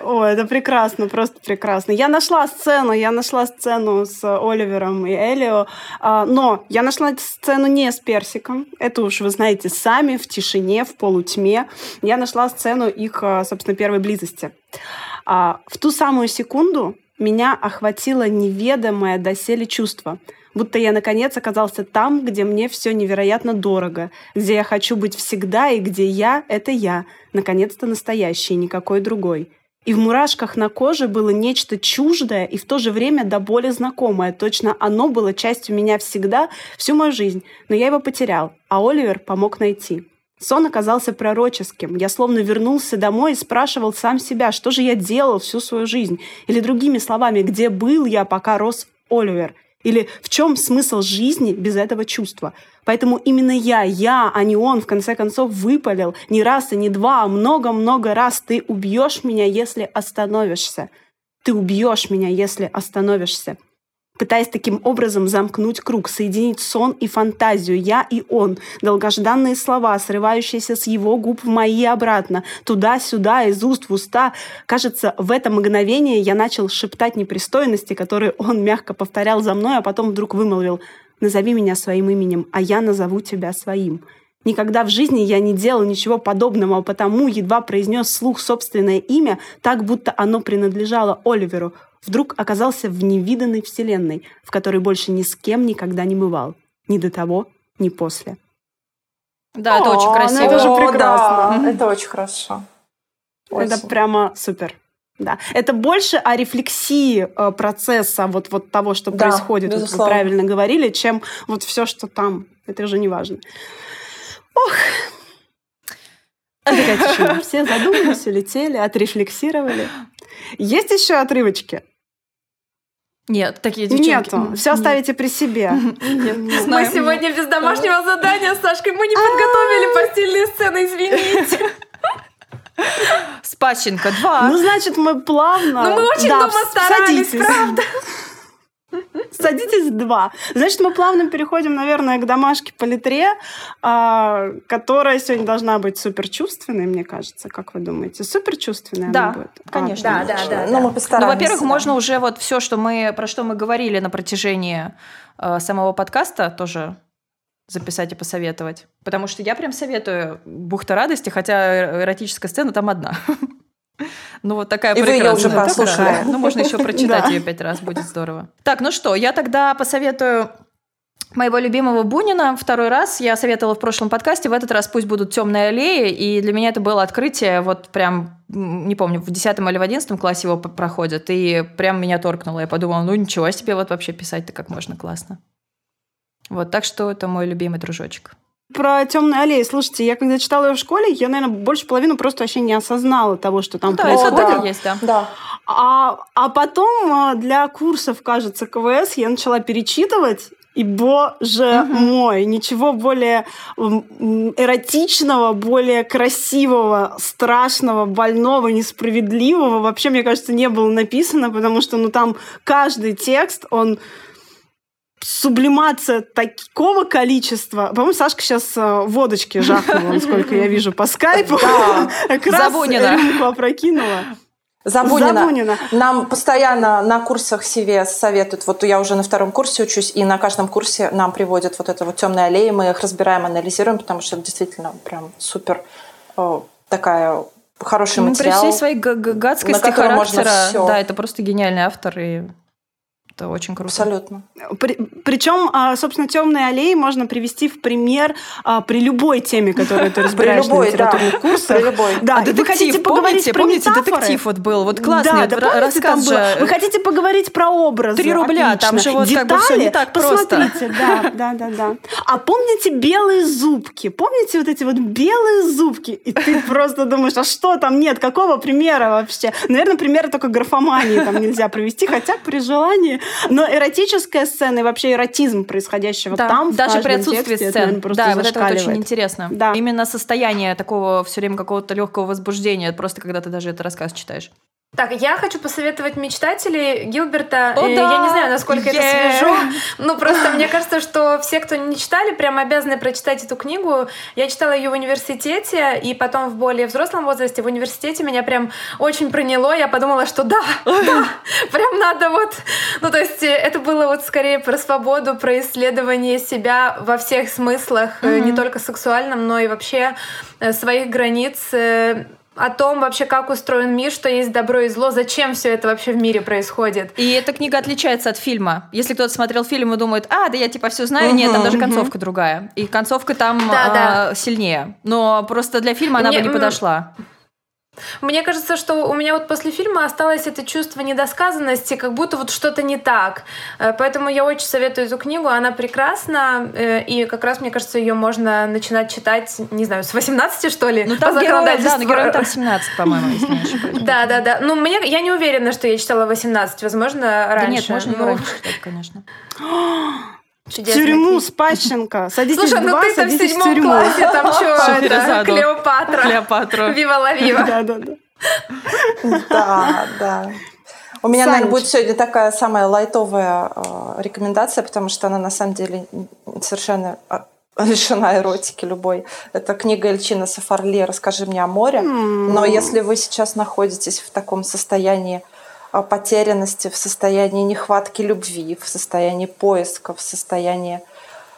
B: О, это прекрасно, просто прекрасно. Я нашла сцену, я нашла сцену с Оливером и Элио, а, но я нашла сцену не с Персиком. Это уж вы знаете сами, в тишине, в полутьме. Я нашла сцену их, а, собственно, первой близости. А, в ту самую секунду меня охватило неведомое доселе чувство. Будто я, наконец, оказался там, где мне все невероятно дорого, где я хочу быть всегда и где я — это я, наконец-то настоящий, никакой другой. И в мурашках на коже было нечто чуждое и в то же время до боли знакомое. Точно оно было частью меня всегда, всю мою жизнь. Но я его потерял, а Оливер помог найти. Сон оказался пророческим. Я словно вернулся домой и спрашивал сам себя, что же я делал всю свою жизнь. Или другими словами, где был я, пока рос Оливер. Или в чем смысл жизни без этого чувства? Поэтому именно я, я, а не он, в конце концов, выпалил не раз и не два, а много-много раз. Ты убьешь меня, если остановишься. Ты убьешь меня, если остановишься пытаясь таким образом замкнуть круг, соединить сон и фантазию, я и он, долгожданные слова, срывающиеся с его губ в мои обратно, туда-сюда, из уст в уста. Кажется, в это мгновение я начал шептать непристойности, которые он мягко повторял за мной, а потом вдруг вымолвил. «Назови меня своим именем, а я назову тебя своим». Никогда в жизни я не делал ничего подобного, а потому едва произнес слух собственное имя, так будто оно принадлежало Оливеру вдруг оказался в невиданной вселенной, в которой больше ни с кем никогда не бывал. Ни до того, ни после.
D: Да, это очень красиво.
C: Ну это же прекрасно. Да, это очень хорошо.
B: Очень. Это прямо супер. Да. Это больше о рефлексии э, процесса вот, вот того, что да, происходит, вот вы правильно говорили, чем вот все, что там. Это же не важно. Ох. Все задумались, улетели, отрефлексировали. Есть еще отрывочки?
D: Нет, такие девчонки.
B: Нету. Все оставите при себе.
A: Нет, не знаю. Мы сегодня без домашнего задания с Сашкой. Мы не подготовили постельные сцены, извините.
D: Спащенко 2.
B: Ну, значит, мы плавно...
A: Ну, мы очень да, дома старались, садитесь. правда.
B: Садитесь два. Значит, мы плавно переходим, наверное, к домашке по литре, а, которая сегодня должна быть суперчувственной, мне кажется. Как вы думаете? Суперчувственная
D: да,
B: она будет?
D: конечно.
A: А, да, да, да.
C: Ну, мы постараемся.
D: Ну, во-первых, да. можно уже вот все, что мы, про что мы говорили на протяжении э, самого подкаста, тоже записать и посоветовать. Потому что я прям советую «Бухта радости», хотя эротическая сцена там одна. Ну, вот такая
C: И
D: прекрасная.
C: вы ее уже послушали.
D: Ну, можно еще прочитать ее пять раз, будет здорово. Так, ну что, я тогда посоветую моего любимого Бунина второй раз. Я советовала в прошлом подкасте. В этот раз пусть будут темные аллеи. И для меня это было открытие. Вот прям, не помню, в 10 или в 11 классе его проходят. И прям меня торкнуло. Я подумала, ну ничего себе вот вообще писать-то как можно классно. Вот, так что это мой любимый дружочек
B: про темные аллеи. Слушайте, я когда читала ее в школе, я, наверное, больше половины просто вообще не осознала того, что там
D: да,
B: происходит.
D: Это да. есть, да.
C: да.
B: А, а потом а, для курсов, кажется, КВС я начала перечитывать, и, боже угу. мой, ничего более эротичного, более красивого, страшного, больного, несправедливого вообще, мне кажется, не было написано, потому что, ну, там каждый текст, он сублимация такого количества. По-моему, Сашка сейчас э, водочки жахнула, насколько я вижу по скайпу.
C: Да.
B: Раз рюмку опрокинула.
C: Забунина. Забунина. Нам постоянно на курсах CVS советуют, вот я уже на втором курсе учусь, и на каждом курсе нам приводят вот это вот темные аллеи, мы их разбираем, анализируем, потому что это действительно прям супер такая хороший ну, материал.
D: При всей своей гадскости характера, да, это просто гениальный автор, и это очень круто.
C: Абсолютно.
B: При, причем, а, собственно, темные аллеи можно привести в пример а, при любой теме, которую ты разбираешь на литературных курсах. При
C: любой.
B: Да,
D: а детектив, вы хотите поговорить про помните, детектив вот был, вот классный рассказ же.
B: Вы хотите поговорить про образы?
D: Три рубля, там же вот Детали, как бы все не так
B: посмотрите, просто. да, да, да, да. А помните белые зубки? Помните вот эти вот белые зубки? И ты просто думаешь, а что там нет? Какого примера вообще? Наверное, примера только графомании там нельзя привести, хотя при желании но эротическая сцена и вообще эротизм происходящего да. там,
D: даже при
B: отсутствии
D: тексте,
B: сцен,
D: это, да, вот это вот очень интересно. Да. Именно состояние такого все время какого-то легкого возбуждения, просто когда ты даже этот рассказ читаешь.
A: Так, я хочу посоветовать мечтателей Гилберта.
D: О,
A: э,
D: да!
A: Я не знаю, насколько yeah! это свежо. Ну, просто мне кажется, что все, кто не читали, прям обязаны прочитать эту книгу. Я читала ее в университете, и потом в более взрослом возрасте в университете меня прям очень проняло. Я подумала, что да, да, прям надо вот... Ну, то есть э, это было вот скорее про свободу, про исследование себя во всех смыслах, mm-hmm. не только сексуальном, но и вообще своих границ о том вообще, как устроен мир, что есть добро и зло, зачем все это вообще в мире происходит.
D: И эта книга отличается от фильма. Если кто-то смотрел фильм и думает, а, да я типа все знаю, угу, нет, там даже концовка другая. И концовка там да, а, да. сильнее. Но просто для фильма она Мне, бы не подошла.
A: Мне кажется, что у меня вот после фильма осталось это чувство недосказанности, как будто вот что-то не так. Э, поэтому я очень советую эту книгу, она прекрасна, э, и как раз, мне кажется, ее можно начинать читать, не знаю, с 18, что ли?
D: Ну, там герои, да, но героям там 17, по-моему, если не
A: ошибаюсь. Да, да, да. Ну, мне, я не уверена, что я читала 18, возможно, раньше. Да
D: нет, можно ну... раньше конечно.
B: Чудесная тюрьму. Спащенко. Садитесь
A: Слушай,
B: в ну
A: ты-то в седьмом классе, там что, это, Клеопатра. Клеопатру. Вива Лавива.
B: Да, да, да.
C: Да, да. У меня, наверное, будет сегодня такая самая лайтовая э, рекомендация, потому что она на самом деле совершенно а, лишена эротики любой. Это книга Эльчина Сафарли «Расскажи мне о море». Mm. Но если вы сейчас находитесь в таком состоянии потерянности, в состоянии нехватки любви, в состоянии поиска, в состоянии,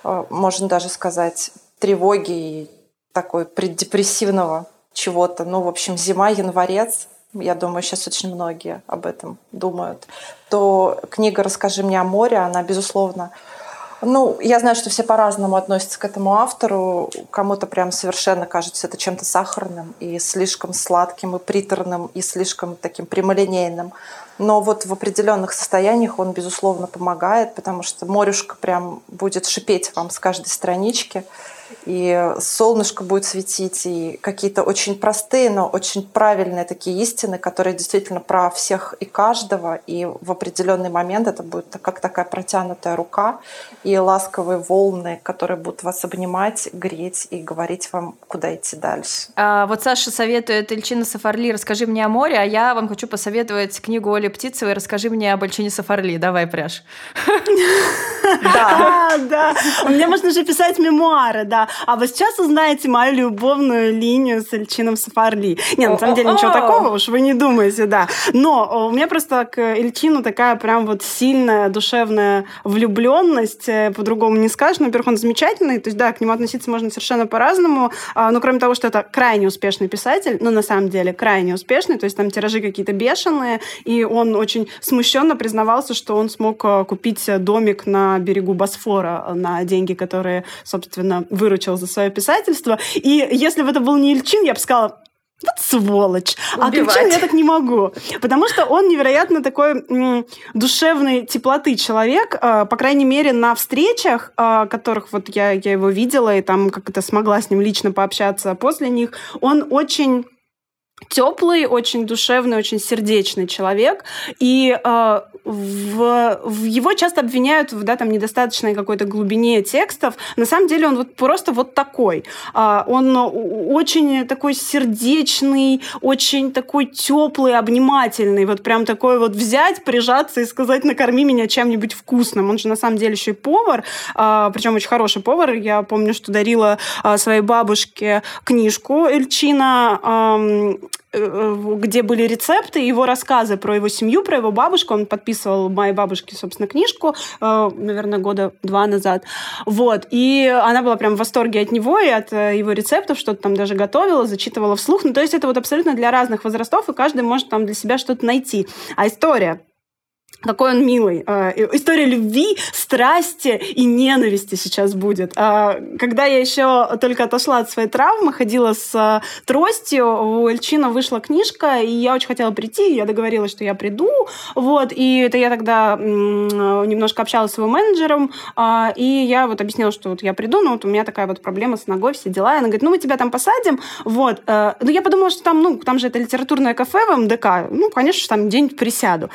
C: э, можно даже сказать, тревоги и такой преддепрессивного чего-то. Ну, в общем, зима, январец, я думаю, сейчас очень многие об этом думают, то книга «Расскажи мне о море», она, безусловно, ну, я знаю, что все по-разному относятся к этому автору. Кому-то прям совершенно кажется это чем-то сахарным и слишком сладким и приторным и слишком таким прямолинейным. Но вот в определенных состояниях он, безусловно, помогает, потому что морюшка прям будет шипеть вам с каждой странички и солнышко будет светить, и какие-то очень простые, но очень правильные такие истины, которые действительно про всех и каждого, и в определенный момент это будет как такая протянутая рука и ласковые волны, которые будут вас обнимать, греть и говорить вам, куда идти дальше.
D: А, вот Саша советует Эльчина Сафарли «Расскажи мне о море», а я вам хочу посоветовать книгу Оли Птицевой «Расскажи мне об Эльчине Сафарли». Давай, пряж.
B: Да, да. У меня можно же писать мемуары, да да. А вы сейчас узнаете мою любовную линию с Эльчином Сафарли. Нет, на самом деле ничего такого уж вы не думаете, да. Но у меня просто к Эльчину такая прям вот сильная душевная влюбленность, э, по-другому не скажешь. Но, во-первых, он замечательный, то есть, да, к нему относиться можно совершенно по-разному. А, но кроме того, что это крайне успешный писатель, ну, на самом деле, крайне успешный, то есть там тиражи какие-то бешеные, и он очень смущенно признавался, что он смог э, купить домик на берегу Босфора на деньги, которые, собственно, вы выручил за свое писательство. И если бы это был не Ильчин, я бы сказала, вот сволочь. Убивать. А Кричан я так не могу. Потому что он невероятно такой м, душевной теплоты человек. Э, по крайней мере, на встречах, э, которых вот я, я его видела и там как-то смогла с ним лично пообщаться после них, он очень теплый, очень душевный, очень сердечный человек, и э, в, в его часто обвиняют в да, там, недостаточной какой-то глубине текстов. На самом деле он вот просто вот такой. Э, он очень такой сердечный, очень такой теплый, обнимательный. Вот прям такой вот взять, прижаться и сказать, накорми меня чем-нибудь вкусным. Он же на самом деле еще и повар, э, причем очень хороший повар. Я помню, что дарила э, своей бабушке книжку Эльчина Э, где были рецепты, его рассказы про его семью, про его бабушку. Он подписывал моей бабушке, собственно, книжку, э, наверное, года два назад. Вот. И она была прям в восторге от него и от э, его рецептов, что-то там даже готовила, зачитывала вслух. Ну, то есть это вот абсолютно для разных возрастов, и каждый может там для себя что-то найти. А история какой он милый. А, история любви, страсти и ненависти сейчас будет. А, когда я еще только отошла от своей травмы, ходила с а, тростью, у Эльчина вышла книжка, и я очень хотела прийти, я договорилась, что я приду, вот, и это я тогда немножко общалась с его менеджером, и я вот объяснила, что вот я приду, но вот у меня такая вот проблема с ногой, все дела, и она говорит, ну, мы тебя там посадим, вот, ну, я подумала, что там, ну, там же это литературное кафе в МДК, ну, конечно, там день присяду,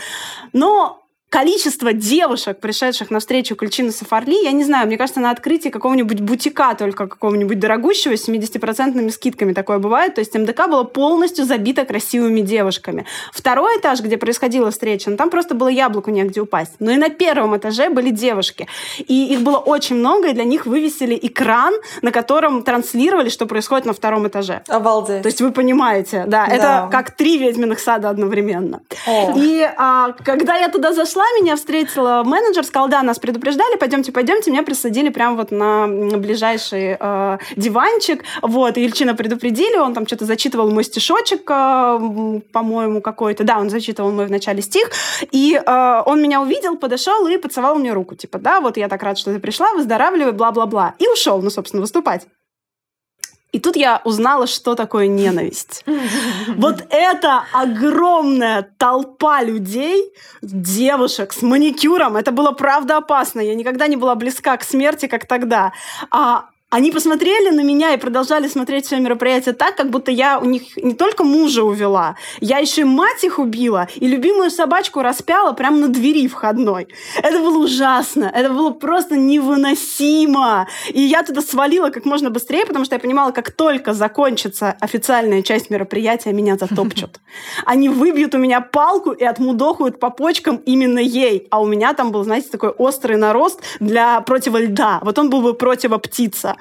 B: но количество девушек, пришедших на встречу Кульчина Сафарли, я не знаю, мне кажется, на открытии какого-нибудь бутика только какого-нибудь дорогущего с 70% скидками такое бывает. То есть МДК было полностью забито красивыми девушками. Второй этаж, где происходила встреча, ну, там просто было яблоку негде упасть. Но и на первом этаже были девушки. И их было очень много, и для них вывесили экран, на котором транслировали, что происходит на втором этаже.
C: Обалдеть.
B: То есть вы понимаете, да, да. это как три ведьминых сада одновременно. О. И а, когда я туда зашла, пришла, меня встретила менеджер, сказал, да, нас предупреждали, пойдемте, пойдемте. Меня присадили прямо вот на ближайший э, диванчик. Вот, и Ильчина предупредили, он там что-то зачитывал мой стишочек, э, по-моему, какой-то. Да, он зачитывал мой в начале стих. И э, он меня увидел, подошел и поцеловал мне руку. Типа, да, вот я так рад, что ты пришла, выздоравливай, бла-бла-бла. И ушел, ну, собственно, выступать. И тут я узнала, что такое ненависть. Вот это огромная толпа людей, девушек с маникюром. Это было правда опасно. Я никогда не была близка к смерти, как тогда. А они посмотрели на меня и продолжали смотреть все мероприятие так, как будто я у них не только мужа увела, я еще и мать их убила, и любимую собачку распяла прямо на двери входной. Это было ужасно, это было просто невыносимо. И я туда свалила как можно быстрее, потому что я понимала, как только закончится официальная часть мероприятия, меня затопчут. Они выбьют у меня палку и отмудохают по почкам именно ей. А у меня там был, знаете, такой острый нарост для против льда. Вот он был бы противоптица.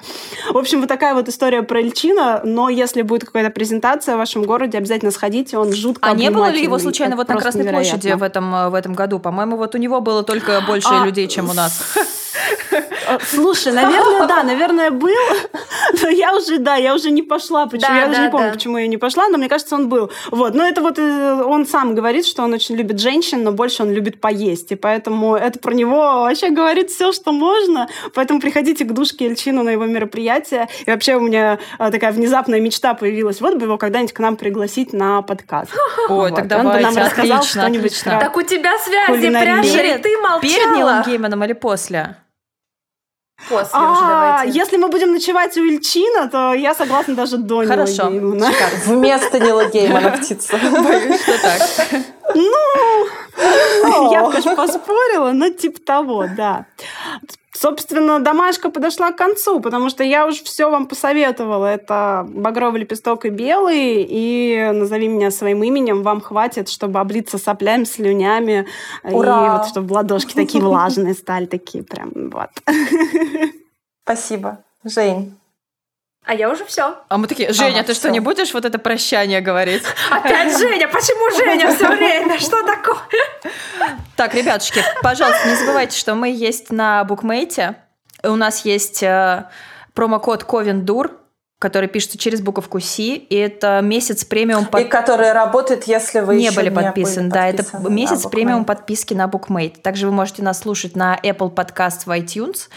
B: В общем, вот такая вот история про Ильчина, но если будет какая-то презентация в вашем городе, обязательно сходите, он жутко
D: А не было ли его случайно вот на Красной невероятно. площади в этом, в этом году? По-моему, вот у него было только больше а, людей, чем у нас.
B: Э, слушай, наверное, да, наверное, был. Но я уже, да, я уже не пошла. Почему? Да, я да, уже не помню, да. почему я не пошла, но мне кажется, он был. Вот. Но это вот э, он сам говорит, что он очень любит женщин, но больше он любит поесть. И поэтому это про него вообще говорит все, что можно. Поэтому приходите к Душке Ильчину на его мероприятие. И вообще у меня э, такая внезапная мечта появилась. Вот бы его когда-нибудь к нам пригласить на подкаст.
D: Ой, вот. так давайте, он бы нам рассказал что-нибудь
A: Так у тебя связи прям ты молчала.
D: Перед Нилом Гейманом или после?
A: После а, уже давайте.
B: Если мы будем ночевать у Ильчина, то я согласна даже до
D: Хорошо.
B: Нила
C: Геймана. Вместо Нила Геймана птица.
D: Боюсь, что так.
B: Ну, я бы, конечно, поспорила, но типа того, да. Собственно, домашка подошла к концу, потому что я уже все вам посоветовала. Это багровый лепесток и белый, и назови меня своим именем. Вам хватит, чтобы облиться соплями, слюнями, Ура! и вот чтобы ладошки такие влажные стали, такие прям вот.
C: Спасибо. Жень.
A: А я уже все.
D: А мы такие, Женя, ага, ты все. что, не будешь вот это прощание говорить?
A: Опять Женя? Почему Женя все время? Что такое?
D: Так, ребятушки, пожалуйста, не забывайте, что мы есть на букмейте. У нас есть э, промокод Ковендур, который пишется через буковку C, и это месяц премиум
C: под... И который работает, если вы
D: не
C: еще
D: были подписаны. Да, это месяц премиум подписки на букмейт. Также вы можете нас слушать на Apple Podcast в iTunes.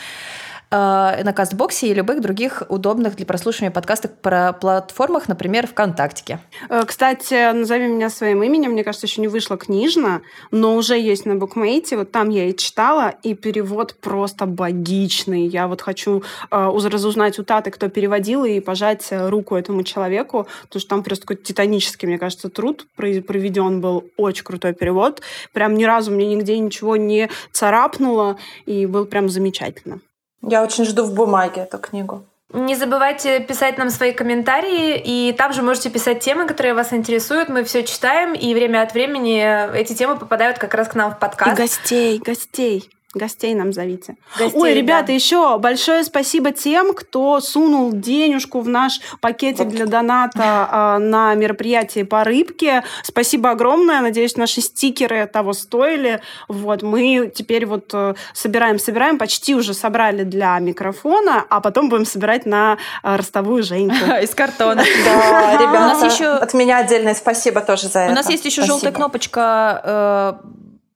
D: Э, на Кастбоксе и любых других удобных для прослушивания подкастов про платформах, например, ВКонтакте.
B: Э, кстати, назови меня своим именем. Мне кажется, еще не вышла книжно, но уже есть на букмейте. Вот там я и читала, и перевод просто богичный. Я вот хочу э, разузнать у Таты, кто переводил, и пожать руку этому человеку, потому что там просто какой-то титанический, мне кажется, труд проведен был. Очень крутой перевод. Прям ни разу мне нигде ничего не царапнуло, и был прям замечательно.
C: Я очень жду в бумаге эту книгу.
A: Не забывайте писать нам свои комментарии, и там же можете писать темы, которые вас интересуют. Мы все читаем, и время от времени эти темы попадают как раз к нам в подкаст.
B: И гостей, гостей. Гостей нам зовите. Гостей, Ой, ребята, да. еще большое спасибо тем, кто сунул денежку в наш пакетик для доната э, на мероприятие по рыбке. Спасибо огромное. Надеюсь, наши стикеры того стоили. Вот, мы теперь вот э, собираем, собираем, почти уже собрали для микрофона, а потом будем собирать на э, ростовую Женьку.
D: Из картона.
C: Да, ребята, у нас еще... от меня отдельное спасибо тоже за это.
D: У нас есть еще желтая кнопочка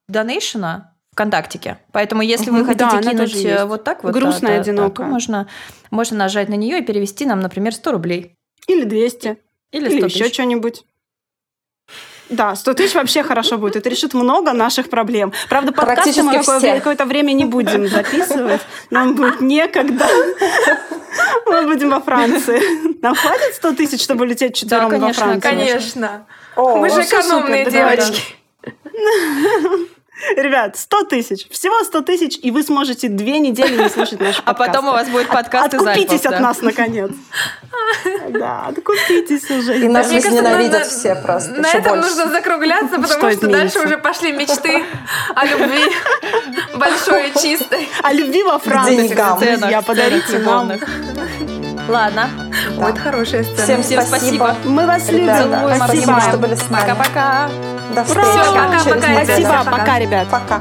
D: донейшена, ВКонтактике. Поэтому, если вы хотите да, кинуть э, вот так вот,
B: грустно,
D: да,
B: одиноко,
D: то можно, можно нажать на нее и перевести нам, например, 100 рублей.
B: Или 200.
D: Или, 100 Или
B: еще что-нибудь. Да, 100 тысяч вообще хорошо будет. Это решит много наших проблем. Правда, подкасты мы какое-то время не будем записывать. Нам будет некогда. Мы будем во Франции. Нам хватит 100 тысяч, чтобы лететь четвером
A: да,
B: во Францию?
A: конечно. Мы же экономные девочки.
B: Ребят, 100 тысяч. Всего 100 тысяч, и вы сможете две недели не слушать наш подкаст.
D: А потом у вас будет подкаст
B: из Откупитесь от нас, наконец. Да, откупитесь уже.
C: И нас ненавидят все просто.
A: На этом нужно закругляться, потому что дальше уже пошли мечты о любви большой и чистой.
B: О любви во Франции. Друзья, подарите нам.
D: Ладно.
A: Да. Вот хорошая сцена.
C: Всем, Всем спасибо.
B: Мы вас любим.
C: Спасибо, что были с нами.
D: Пока-пока.
C: До встречи.
A: Пока-пока.
B: Спасибо. Пока, ребят.
C: Пока.